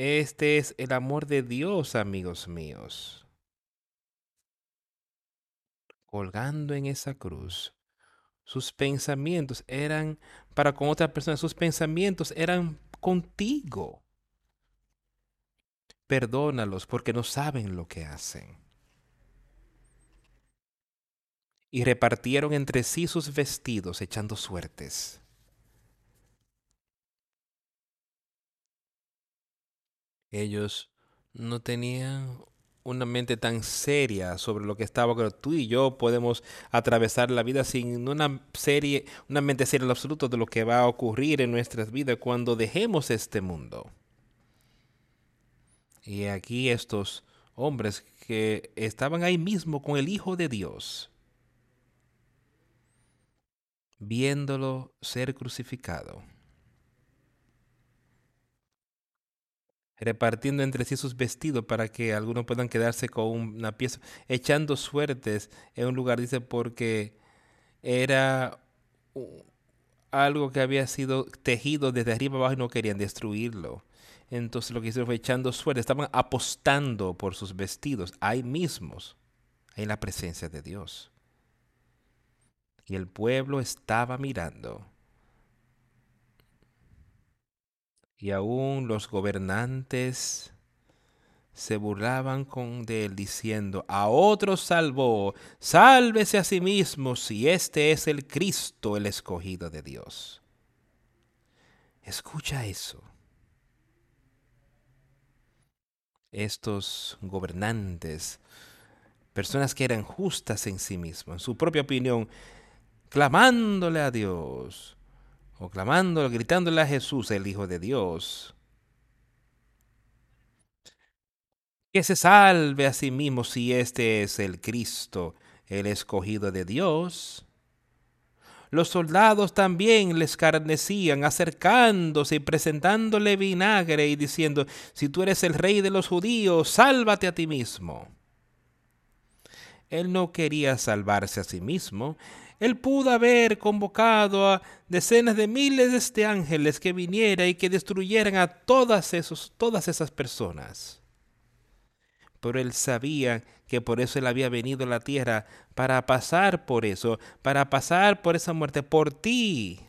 Este es el amor de Dios, amigos míos. Colgando en esa cruz, sus pensamientos eran para con otra persona, sus pensamientos eran contigo. Perdónalos porque no saben lo que hacen. Y repartieron entre sí sus vestidos echando suertes. Ellos no tenían una mente tan seria sobre lo que estaba, pero tú y yo podemos atravesar la vida sin una serie, una mente seria en absoluto de lo que va a ocurrir en nuestras vidas cuando dejemos este mundo. Y aquí estos hombres que estaban ahí mismo con el Hijo de Dios, viéndolo ser crucificado. Repartiendo entre sí sus vestidos para que algunos puedan quedarse con una pieza, echando suertes en un lugar, dice, porque era algo que había sido tejido desde arriba abajo y no querían destruirlo. Entonces lo que hicieron fue echando suertes, estaban apostando por sus vestidos, ahí mismos, en la presencia de Dios. Y el pueblo estaba mirando. Y aún los gobernantes se burlaban con de él diciendo, a otros salvó, sálvese a sí mismo si este es el Cristo, el escogido de Dios. Escucha eso. Estos gobernantes, personas que eran justas en sí mismos, en su propia opinión, clamándole a Dios, o clamándolo, gritándole a Jesús, el Hijo de Dios. Que se salve a sí mismo si este es el Cristo, el escogido de Dios. Los soldados también le escarnecían, acercándose y presentándole vinagre y diciendo, si tú eres el rey de los judíos, sálvate a ti mismo. Él no quería salvarse a sí mismo, él pudo haber convocado a decenas de miles de ángeles que viniera y que destruyeran a todas, esos, todas esas personas. Pero él sabía que por eso él había venido a la tierra, para pasar por eso, para pasar por esa muerte, por ti,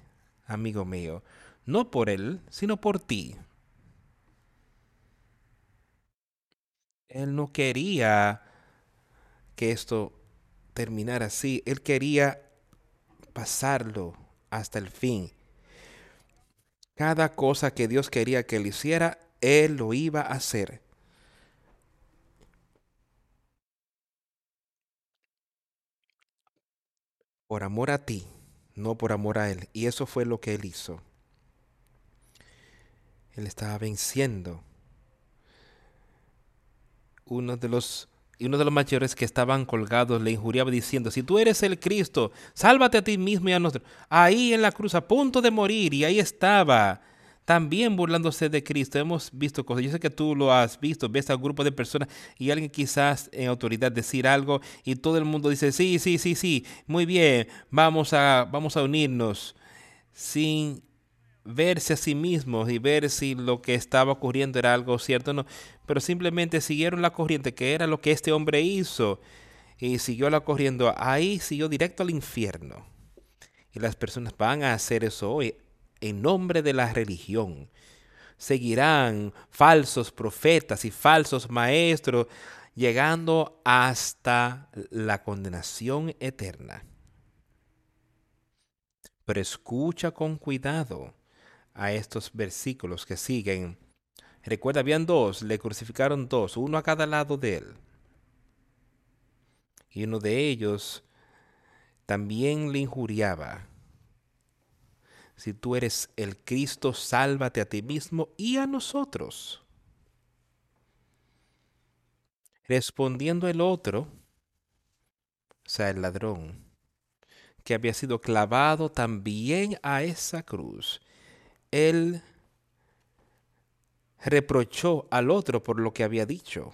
amigo mío. No por él, sino por ti. Él no quería que esto terminara así. Él quería pasarlo hasta el fin. Cada cosa que Dios quería que él hiciera, él lo iba a hacer. Por amor a ti, no por amor a él. Y eso fue lo que él hizo. Él estaba venciendo uno de los y uno de los mayores que estaban colgados le injuriaba diciendo, si tú eres el Cristo, sálvate a ti mismo y a nosotros. Ahí en la cruz, a punto de morir, y ahí estaba, también burlándose de Cristo. Hemos visto cosas, yo sé que tú lo has visto, ves a un grupo de personas y alguien quizás en autoridad decir algo y todo el mundo dice, sí, sí, sí, sí, muy bien, vamos a, vamos a unirnos sin verse a sí mismos y ver si lo que estaba ocurriendo era algo cierto o no, pero simplemente siguieron la corriente, que era lo que este hombre hizo, y siguió la corriendo, ahí siguió directo al infierno. Y las personas van a hacer eso hoy en nombre de la religión. Seguirán falsos profetas y falsos maestros, llegando hasta la condenación eterna. Pero escucha con cuidado a estos versículos que siguen. Recuerda, habían dos, le crucificaron dos, uno a cada lado de él. Y uno de ellos también le injuriaba. Si tú eres el Cristo, sálvate a ti mismo y a nosotros. Respondiendo el otro, o sea, el ladrón, que había sido clavado también a esa cruz, él reprochó al otro por lo que había dicho.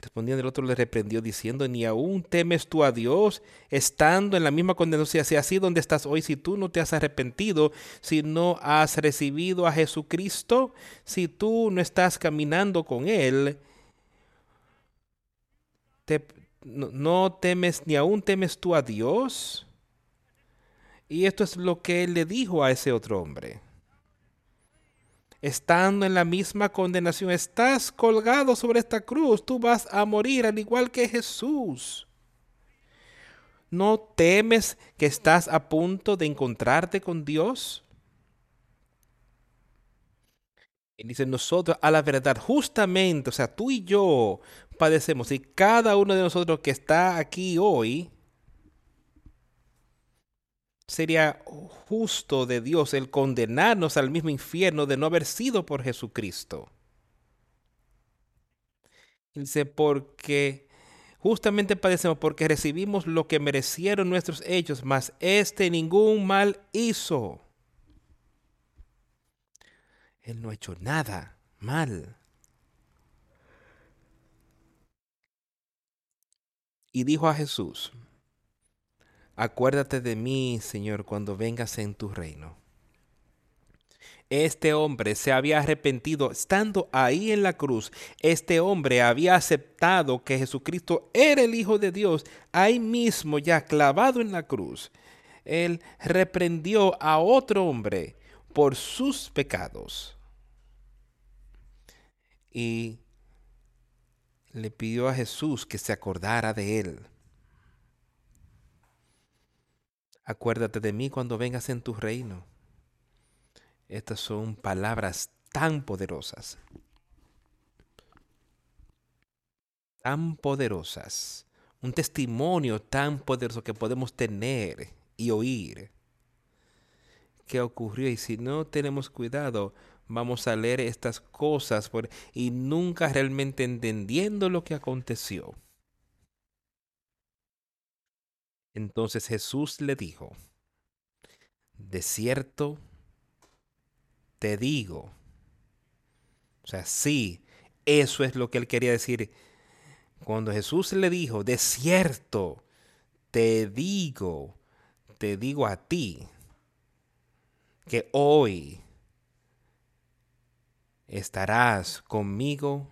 Respondiendo el otro le reprendió diciendo, ni aún temes tú a Dios, estando en la misma condenación, si así donde estás hoy, si tú no te has arrepentido, si no has recibido a Jesucristo, si tú no estás caminando con Él, no, no temes, ni aún temes tú a Dios. Y esto es lo que él le dijo a ese otro hombre. Estando en la misma condenación, estás colgado sobre esta cruz, tú vas a morir al igual que Jesús. ¿No temes que estás a punto de encontrarte con Dios? Y dice, nosotros a la verdad, justamente, o sea, tú y yo padecemos, y cada uno de nosotros que está aquí hoy, sería justo de Dios el condenarnos al mismo infierno de no haber sido por Jesucristo. Dice, porque justamente padecemos porque recibimos lo que merecieron nuestros hechos, mas este ningún mal hizo. Él no ha hecho nada mal. Y dijo a Jesús, Acuérdate de mí, Señor, cuando vengas en tu reino. Este hombre se había arrepentido estando ahí en la cruz. Este hombre había aceptado que Jesucristo era el Hijo de Dios, ahí mismo ya clavado en la cruz. Él reprendió a otro hombre por sus pecados. Y le pidió a Jesús que se acordara de él. Acuérdate de mí cuando vengas en tu reino. Estas son palabras tan poderosas. Tan poderosas. Un testimonio tan poderoso que podemos tener y oír. ¿Qué ocurrió? Y si no tenemos cuidado, vamos a leer estas cosas y nunca realmente entendiendo lo que aconteció. Entonces Jesús le dijo, de cierto te digo, o sea, sí, eso es lo que él quería decir. Cuando Jesús le dijo, de cierto te digo, te digo a ti, que hoy estarás conmigo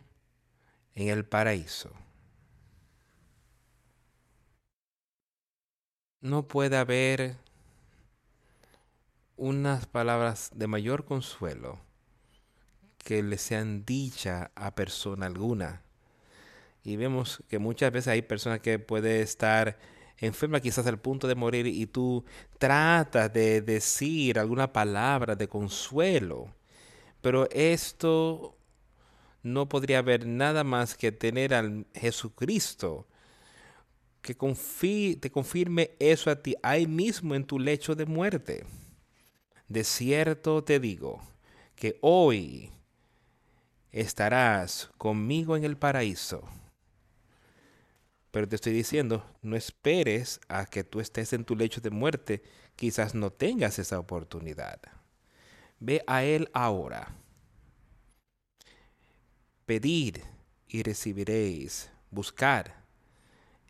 en el paraíso. No puede haber unas palabras de mayor consuelo que le sean dicha a persona alguna. Y vemos que muchas veces hay personas que puede estar enferma quizás al punto de morir y tú tratas de decir alguna palabra de consuelo. Pero esto no podría haber nada más que tener al Jesucristo que te confirme eso a ti ahí mismo en tu lecho de muerte. De cierto te digo que hoy estarás conmigo en el paraíso. Pero te estoy diciendo, no esperes a que tú estés en tu lecho de muerte, quizás no tengas esa oportunidad. Ve a Él ahora. Pedid y recibiréis. Buscar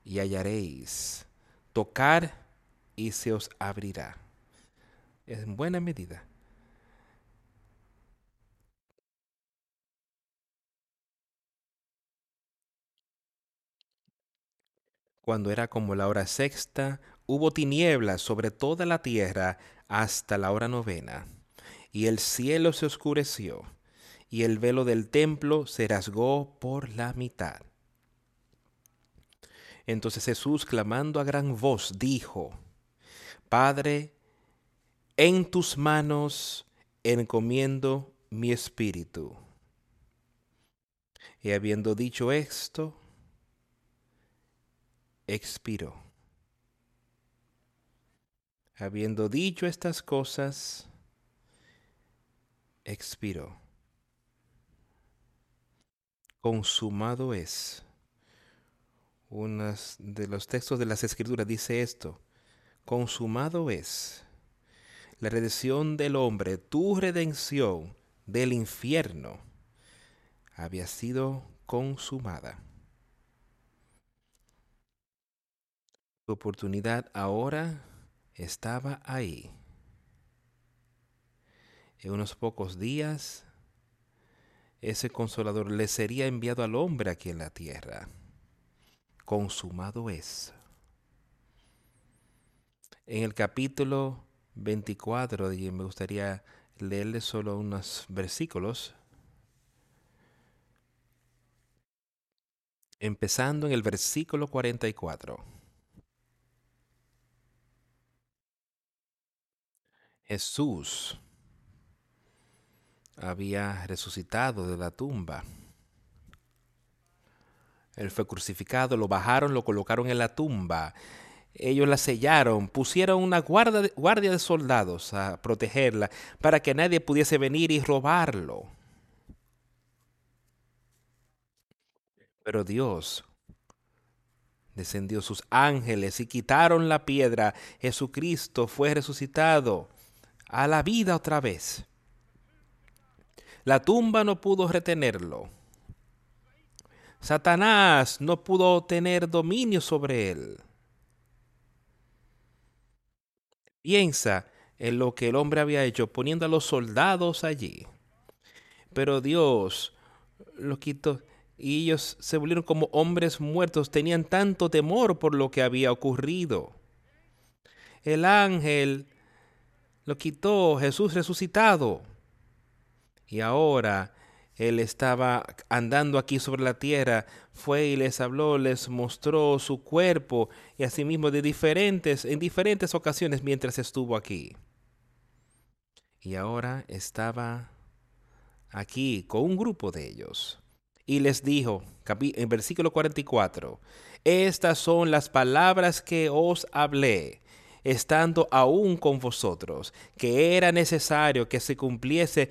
y hallaréis. Tocar y se os abrirá. En buena medida. Cuando era como la hora sexta, hubo tinieblas sobre toda la tierra hasta la hora novena, y el cielo se oscureció, y el velo del templo se rasgó por la mitad. Entonces Jesús, clamando a gran voz, dijo, Padre, en tus manos encomiendo mi espíritu. Y habiendo dicho esto, expiró. Habiendo dicho estas cosas, expiró. Consumado es. Uno de los textos de las escrituras dice esto. Consumado es. La redención del hombre, tu redención del infierno, había sido consumada. Tu oportunidad ahora estaba ahí. En unos pocos días, ese consolador le sería enviado al hombre aquí en la tierra. Consumado es. En el capítulo 24, y me gustaría leerle solo unos versículos, empezando en el versículo 44. Jesús había resucitado de la tumba. Él fue crucificado, lo bajaron, lo colocaron en la tumba. Ellos la sellaron, pusieron una guardia, guardia de soldados a protegerla para que nadie pudiese venir y robarlo. Pero Dios descendió sus ángeles y quitaron la piedra. Jesucristo fue resucitado a la vida otra vez. La tumba no pudo retenerlo. Satanás no pudo tener dominio sobre él. Piensa en lo que el hombre había hecho poniendo a los soldados allí. Pero Dios lo quitó y ellos se volvieron como hombres muertos, tenían tanto temor por lo que había ocurrido. El ángel lo quitó Jesús resucitado. Y ahora Él estaba andando aquí sobre la tierra, fue y les habló, les mostró su cuerpo y asimismo de diferentes, en diferentes ocasiones mientras estuvo aquí. Y ahora estaba aquí con un grupo de ellos. Y les dijo, en versículo 44, estas son las palabras que os hablé estando aún con vosotros, que era necesario que se cumpliese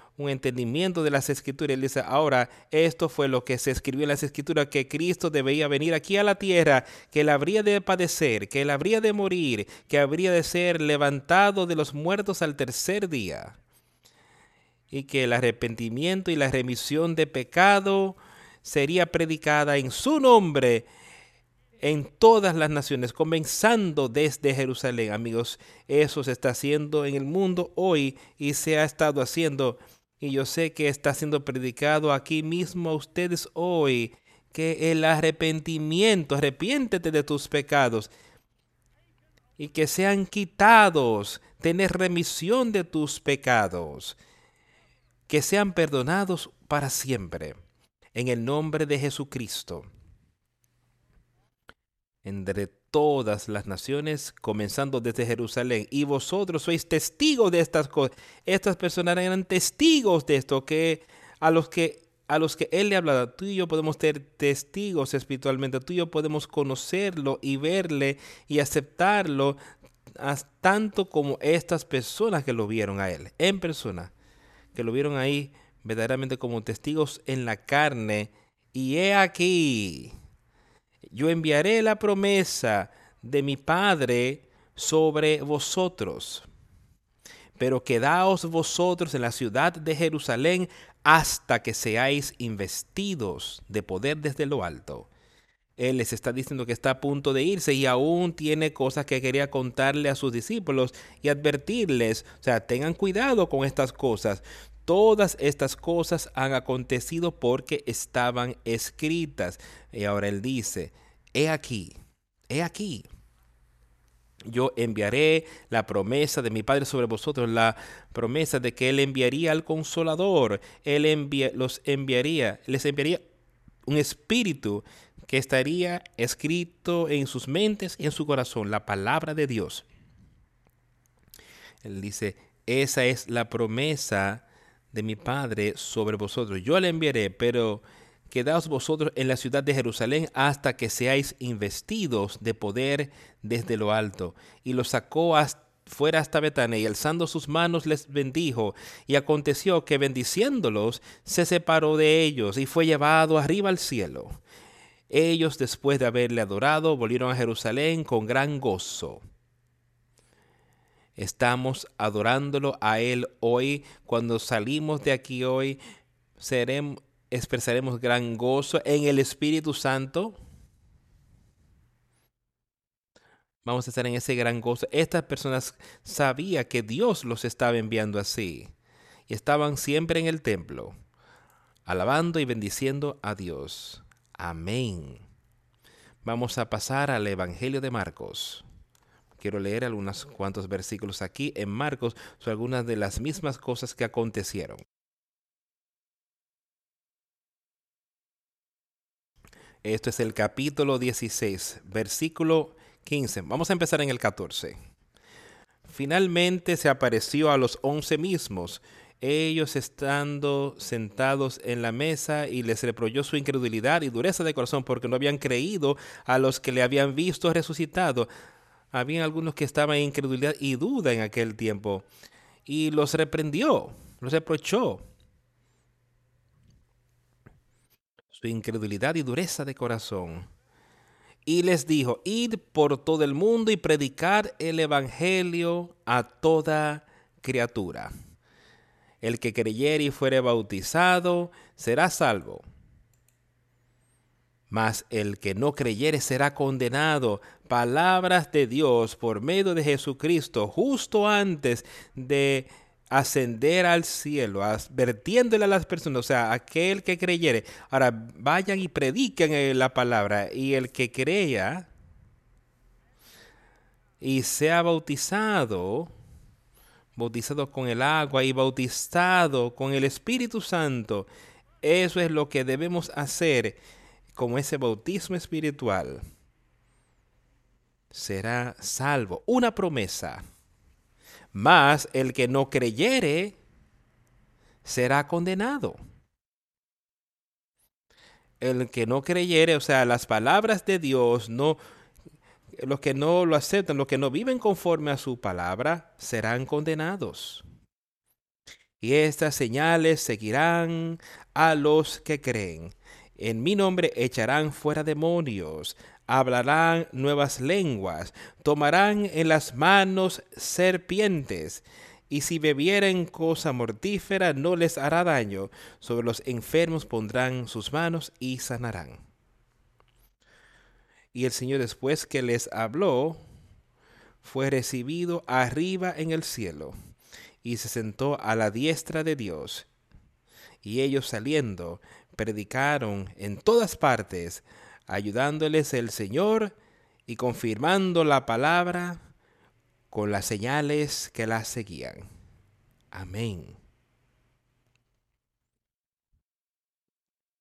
un entendimiento de las escrituras. Él dice, ahora esto fue lo que se escribió en las escrituras, que Cristo debía venir aquí a la tierra, que él habría de padecer, que él habría de morir, que habría de ser levantado de los muertos al tercer día. Y que el arrepentimiento y la remisión de pecado sería predicada en su nombre en todas las naciones, comenzando desde Jerusalén. Amigos, eso se está haciendo en el mundo hoy y se ha estado haciendo. Y yo sé que está siendo predicado aquí mismo a ustedes hoy, que el arrepentimiento, arrepiéntete de tus pecados y que sean quitados, tener remisión de tus pecados, que sean perdonados para siempre en el nombre de Jesucristo. Entre todas las naciones, comenzando desde Jerusalén, y vosotros sois testigos de estas cosas. Estas personas eran testigos de esto, que a los que a los que Él le ha hablado. Tú y yo podemos ser testigos espiritualmente. Tú y yo podemos conocerlo y verle y aceptarlo tanto como estas personas que lo vieron a Él, en persona, que lo vieron ahí verdaderamente como testigos en la carne. Y he aquí, yo enviaré la promesa de mi Padre sobre vosotros. Pero quedaos vosotros en la ciudad de Jerusalén hasta que seáis investidos de poder desde lo alto. Él les está diciendo que está a punto de irse y aún tiene cosas que quería contarle a sus discípulos y advertirles. O sea, tengan cuidado con estas cosas. Todas estas cosas han acontecido porque estaban escritas. Y ahora él dice, he aquí, he aquí. Yo enviaré la promesa de mi Padre sobre vosotros, la promesa de que Él enviaría al consolador, Él los enviaría, les enviaría un espíritu que estaría escrito en sus mentes y en su corazón, la palabra de Dios. Él dice, esa es la promesa de mi Padre sobre vosotros. Yo le enviaré, pero quedaos vosotros en la ciudad de Jerusalén hasta que seáis investidos de poder desde lo alto. Y los sacó fuera hasta Betania y alzando sus manos les bendijo. Y aconteció que bendiciéndolos se separó de ellos y fue llevado arriba al cielo. Ellos después de haberle adorado volvieron a Jerusalén con gran gozo. Estamos adorándolo a Él hoy. Cuando salimos de aquí hoy, seremos, expresaremos gran gozo en el Espíritu Santo. Vamos a estar en ese gran gozo. Estas personas sabían que Dios los estaba enviando así. Y estaban siempre en el templo, alabando y bendiciendo a Dios. Amén. Vamos a pasar al Evangelio de Marcos. Quiero leer algunos cuantos versículos aquí en Marcos sobre algunas de las mismas cosas que acontecieron. Esto es el capítulo 16, versículo 15. Vamos a empezar en el 14. Finalmente se apareció a los once mismos, ellos estando sentados en la mesa y les reprochó su incredulidad y dureza de corazón porque no habían creído a los que le habían visto resucitado. Habían algunos que estaban en incredulidad y duda en aquel tiempo y los reprendió, los reprochó su incredulidad y dureza de corazón. Y les dijo, id por todo el mundo y predicar el Evangelio a toda criatura. El que creyere y fuere bautizado será salvo. Mas el que no creyere será condenado. Palabras de Dios por medio de Jesucristo justo antes de ascender al cielo, advirtiéndole a las personas, o sea, aquel que creyere. Ahora vayan y prediquen eh, la palabra y el que crea y sea bautizado, bautizado con el agua y bautizado con el Espíritu Santo, eso es lo que debemos hacer como ese bautismo espiritual. Será salvo. Una promesa. Mas el que no creyere será condenado. El que no creyere, o sea, las palabras de Dios, no, los que no lo aceptan, los que no viven conforme a su palabra, serán condenados. Y estas señales seguirán a los que creen. En mi nombre echarán fuera demonios, hablarán nuevas lenguas, tomarán en las manos serpientes, y si bebieren cosa mortífera no les hará daño, sobre los enfermos pondrán sus manos y sanarán. Y el Señor después que les habló, fue recibido arriba en el cielo, y se sentó a la diestra de Dios. Y ellos saliendo, predicaron en todas partes, ayudándoles el Señor y confirmando la palabra con las señales que la seguían. Amén.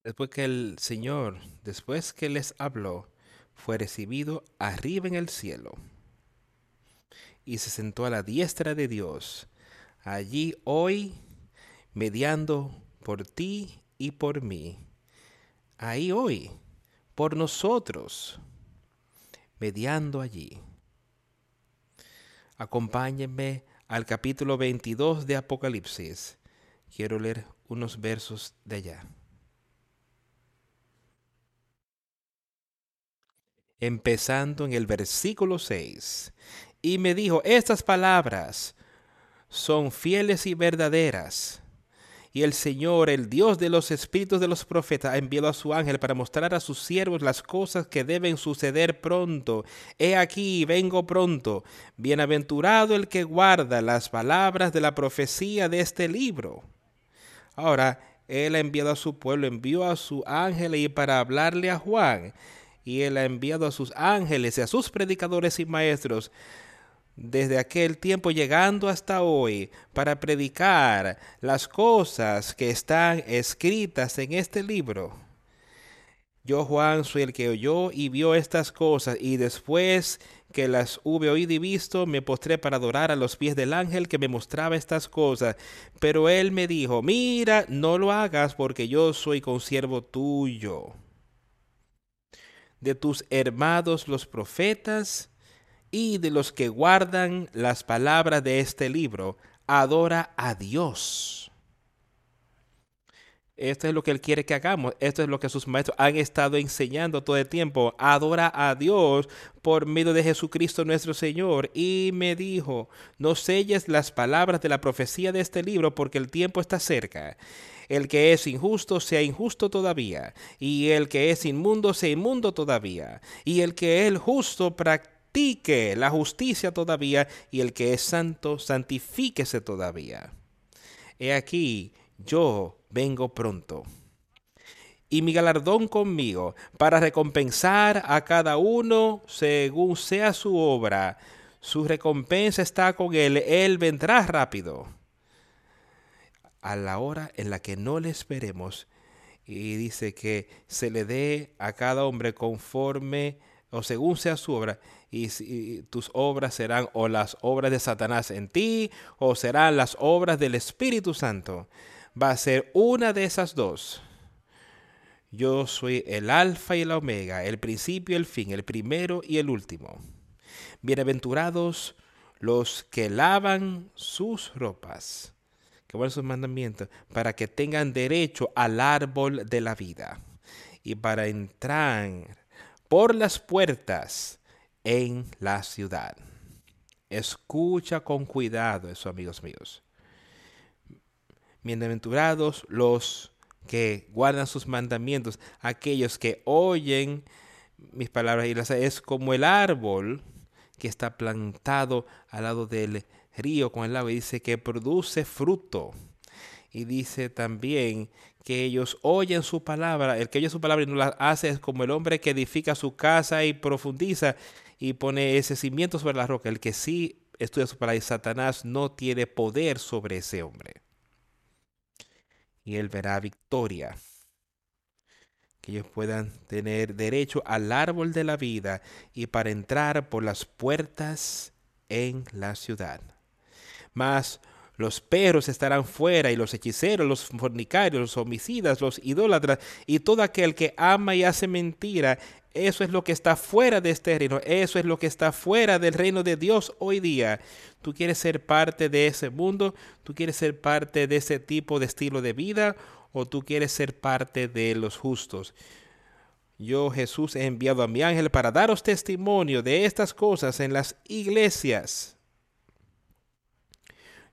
Después que el Señor, después que les habló, fue recibido arriba en el cielo y se sentó a la diestra de Dios, allí hoy, mediando por ti y por mí, ahí hoy, por nosotros, mediando allí. Acompáñenme al capítulo 22 de Apocalipsis. Quiero leer unos versos de allá. Empezando en el versículo 6. Y me dijo, estas palabras son fieles y verdaderas. Y el Señor, el Dios de los espíritus de los profetas, enviado a su ángel para mostrar a sus siervos las cosas que deben suceder pronto. He aquí, vengo pronto. Bienaventurado el que guarda las palabras de la profecía de este libro. Ahora, Él ha enviado a su pueblo, envió a su ángel y para hablarle a Juan. Y Él ha enviado a sus ángeles y a sus predicadores y maestros desde aquel tiempo llegando hasta hoy para predicar las cosas que están escritas en este libro. Yo, Juan, soy el que oyó y vio estas cosas, y después que las hube oído y visto, me postré para adorar a los pies del ángel que me mostraba estas cosas. Pero él me dijo, mira, no lo hagas porque yo soy consiervo tuyo. De tus hermanos los profetas, y de los que guardan las palabras de este libro, adora a Dios. Esto es lo que Él quiere que hagamos. Esto es lo que sus maestros han estado enseñando todo el tiempo. Adora a Dios por medio de Jesucristo nuestro Señor. Y me dijo, no selles las palabras de la profecía de este libro porque el tiempo está cerca. El que es injusto sea injusto todavía. Y el que es inmundo sea inmundo todavía. Y el que es justo la justicia todavía, y el que es santo, santifíquese todavía. He aquí, yo vengo pronto. Y mi galardón conmigo, para recompensar a cada uno según sea su obra. Su recompensa está con él, él vendrá rápido. A la hora en la que no le esperemos. Y dice que se le dé a cada hombre conforme o según sea su obra y, tus obras serán o las obras de Satanás en ti o serán las obras del Espíritu Santo. Va a ser una de esas dos. Yo soy el alfa y la omega, el principio y el fin, el primero y el último. Bienaventurados los que lavan sus ropas, que van sus mandamientos, para que tengan derecho al árbol de la vida y para entrar por las puertas en la ciudad. Escucha con cuidado eso, amigos míos. Bienaventurados los que guardan sus mandamientos, aquellos que oyen mis palabras y las es como el árbol que está plantado al lado del río con el agua y dice que produce fruto. Y dice también que ellos oyen su palabra, el que oye su palabra y no la hace es como el hombre que edifica su casa y profundiza y pone ese cimiento sobre la roca. El que sí estudia su palabra y Satanás no tiene poder sobre ese hombre. Y él verá victoria. Que ellos puedan tener derecho al árbol de la vida y para entrar por las puertas en la ciudad. Mas los perros estarán fuera y los hechiceros, los fornicarios, los homicidas, los idólatras y todo aquel que ama y hace mentira eso es lo que está fuera de este reino. Eso es lo que está fuera del reino de Dios hoy día. Tú quieres ser parte de ese mundo. Tú quieres ser parte de ese tipo de estilo de vida. O tú quieres ser parte de los justos. Yo Jesús he enviado a mi ángel para daros testimonio de estas cosas en las iglesias.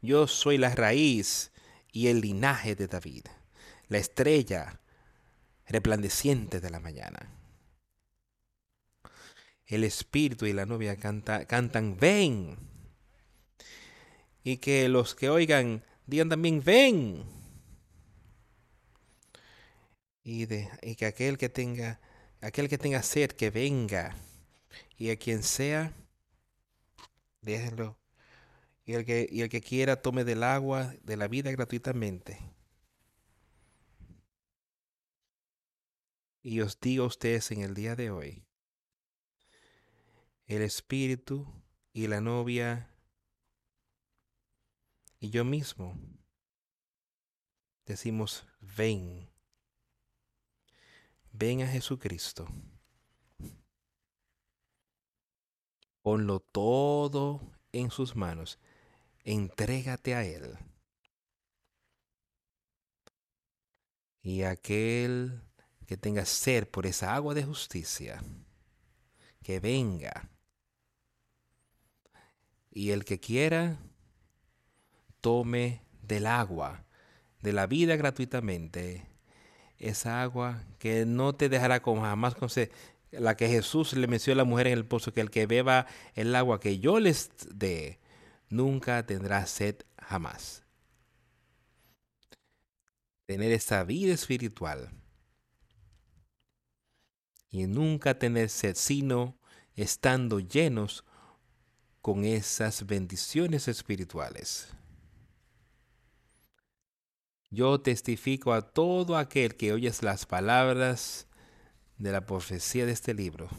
Yo soy la raíz y el linaje de David, la estrella resplandeciente de la mañana el espíritu y la novia cantan, ven. Y que los que oigan digan también, ven. Y, de, y que aquel que tenga, aquel que tenga sed, que venga. Y a quien sea, déjenlo. Y el, que, y el que quiera tome del agua de la vida gratuitamente. Y os digo a ustedes en el día de hoy, el espíritu y la novia y yo mismo decimos ven ven a Jesucristo. Ponlo todo en sus manos. Entrégate a Él. Y aquel que tenga sed por esa agua de justicia, que venga. Y el que quiera, tome del agua, de la vida gratuitamente. Esa agua que no te dejará como jamás con sed la que Jesús le mencionó a la mujer en el pozo, que el que beba el agua que yo les dé, nunca tendrá sed jamás. Tener esa vida espiritual y nunca tener sed, sino estando llenos con esas bendiciones espirituales. Yo testifico a todo aquel que oyes las palabras de la profecía de este libro.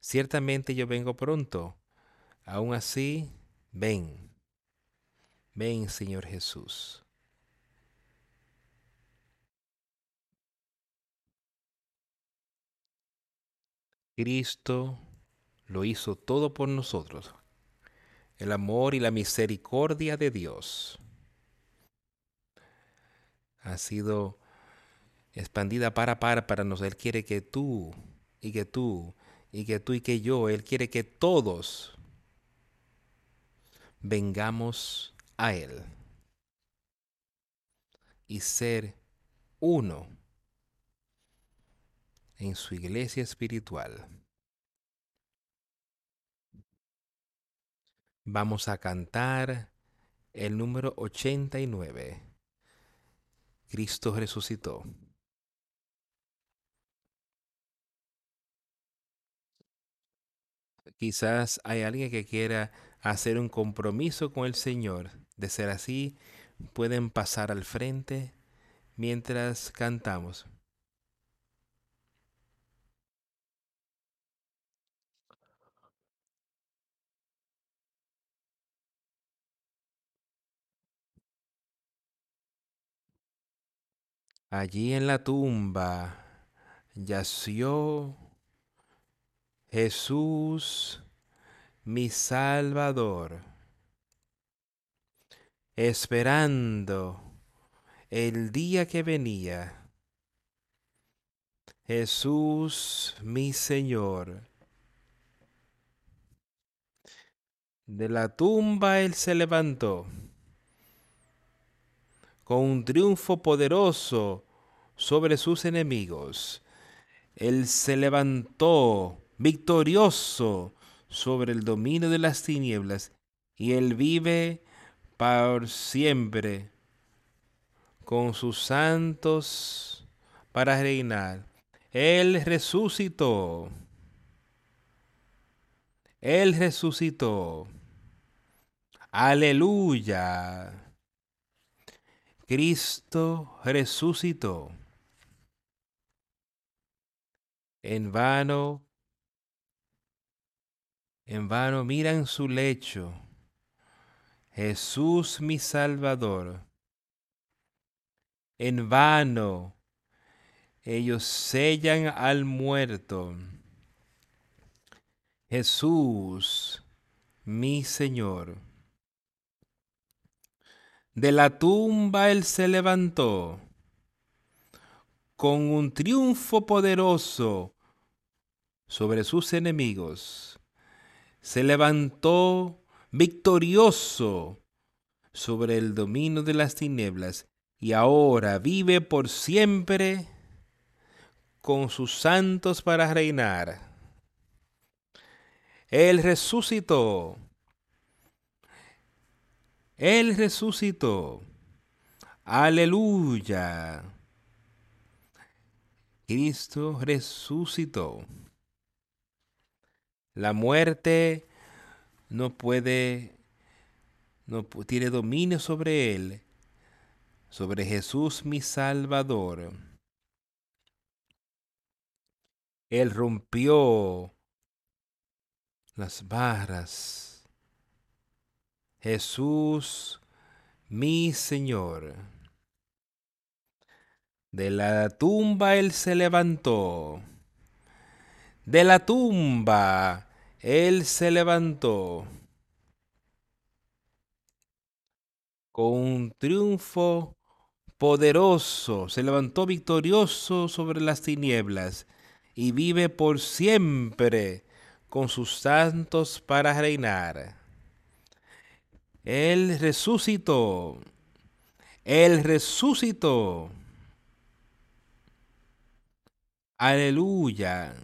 Ciertamente yo vengo pronto. Aún así, ven. Ven, Señor Jesús. Cristo lo hizo todo por nosotros. El amor y la misericordia de Dios ha sido expandida para para para nosotros. Él quiere que tú y que tú y que tú y que yo, Él quiere que todos vengamos a Él y ser uno en su iglesia espiritual. Vamos a cantar el número 89. Cristo resucitó. Quizás hay alguien que quiera hacer un compromiso con el Señor. De ser así, pueden pasar al frente mientras cantamos. Allí en la tumba yació Jesús, mi Salvador, esperando el día que venía. Jesús, mi Señor. De la tumba él se levantó con un triunfo poderoso sobre sus enemigos. Él se levantó victorioso sobre el dominio de las tinieblas, y Él vive por siempre con sus santos para reinar. Él resucitó. Él resucitó. Aleluya. Cristo resucitó. En vano en vano miran su lecho. Jesús mi Salvador. En vano ellos sellan al muerto. Jesús mi Señor. De la tumba él se levantó con un triunfo poderoso sobre sus enemigos se levantó victorioso sobre el dominio de las tinieblas y ahora vive por siempre con sus santos para reinar. Él resucitó. Él resucitó. Aleluya. Cristo resucitó. La muerte no puede, no tiene dominio sobre él, sobre Jesús mi Salvador. Él rompió las barras. Jesús mi Señor. De la tumba él se levantó. De la tumba él se levantó. Con un triunfo poderoso, se levantó victorioso sobre las tinieblas y vive por siempre con sus santos para reinar. Él resucitó. Él resucitó. Aleluya.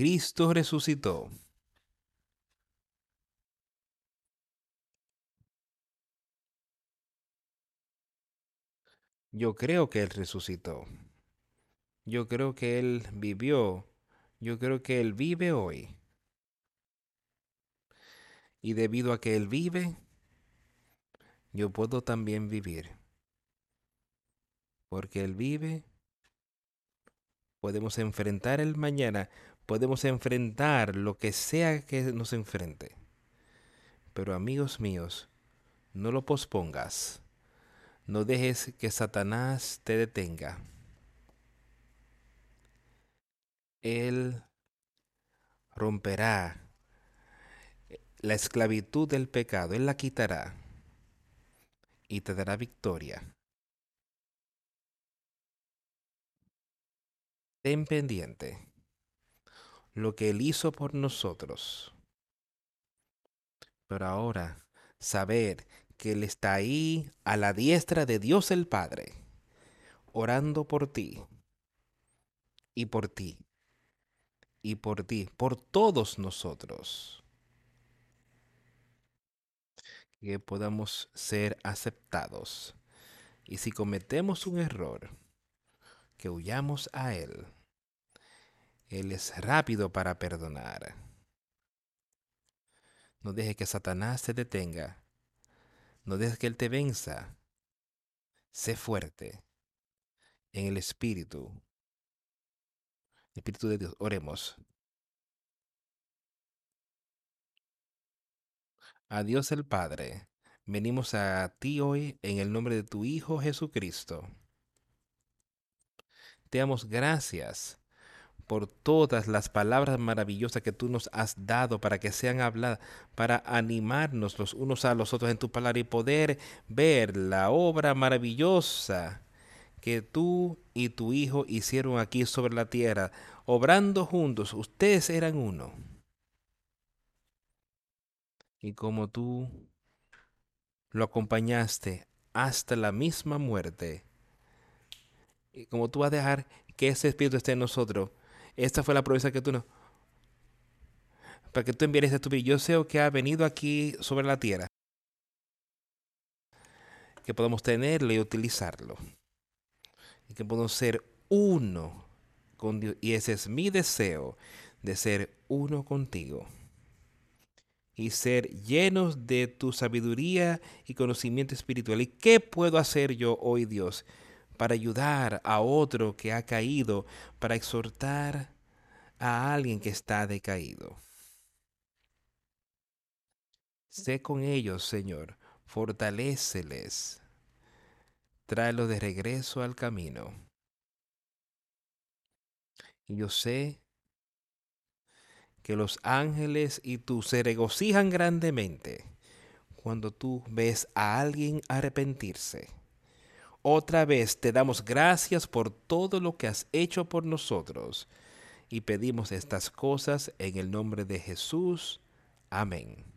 Cristo resucitó. Yo creo que Él resucitó. Yo creo que Él vivió. Yo creo que Él vive hoy. Y debido a que Él vive, yo puedo también vivir. Porque Él vive, podemos enfrentar el mañana, podemos enfrentar lo que sea que nos enfrente. Pero amigos míos, no lo pospongas. No dejes que Satanás te detenga. Él romperá la esclavitud del pecado, Él la quitará y te dará victoria. Ten pendiente lo que Él hizo por nosotros. Pero ahora, saber que Él está ahí a la diestra de Dios el Padre, orando por ti y por ti y por ti, por todos nosotros. Que podamos ser aceptados. Y si cometemos un error, que huyamos a Él. Él es rápido para perdonar. No deje que Satanás te detenga. No dejes que Él te venza. Sé fuerte en el Espíritu Espíritu de Dios, oremos. A Dios el Padre, venimos a ti hoy en el nombre de tu Hijo Jesucristo. Te damos gracias por todas las palabras maravillosas que tú nos has dado para que sean habladas, para animarnos los unos a los otros en tu palabra y poder ver la obra maravillosa que tú y tu hijo hicieron aquí sobre la tierra, obrando juntos. Ustedes eran uno. Y como tú lo acompañaste hasta la misma muerte, y como tú vas a dejar que ese espíritu esté en nosotros, esta fue la promesa que tú nos... Para que tú envíes a tu Yo sé que ha venido aquí sobre la tierra. Que podamos tenerlo y utilizarlo y que podemos ser uno con Dios. Y ese es mi deseo, de ser uno contigo. Y ser llenos de tu sabiduría y conocimiento espiritual. ¿Y qué puedo hacer yo hoy, Dios, para ayudar a otro que ha caído, para exhortar a alguien que está decaído? Sé con ellos, Señor, fortaléceles tráelo de regreso al camino. Y yo sé que los ángeles y tú se regocijan grandemente cuando tú ves a alguien arrepentirse. Otra vez te damos gracias por todo lo que has hecho por nosotros y pedimos estas cosas en el nombre de Jesús. Amén.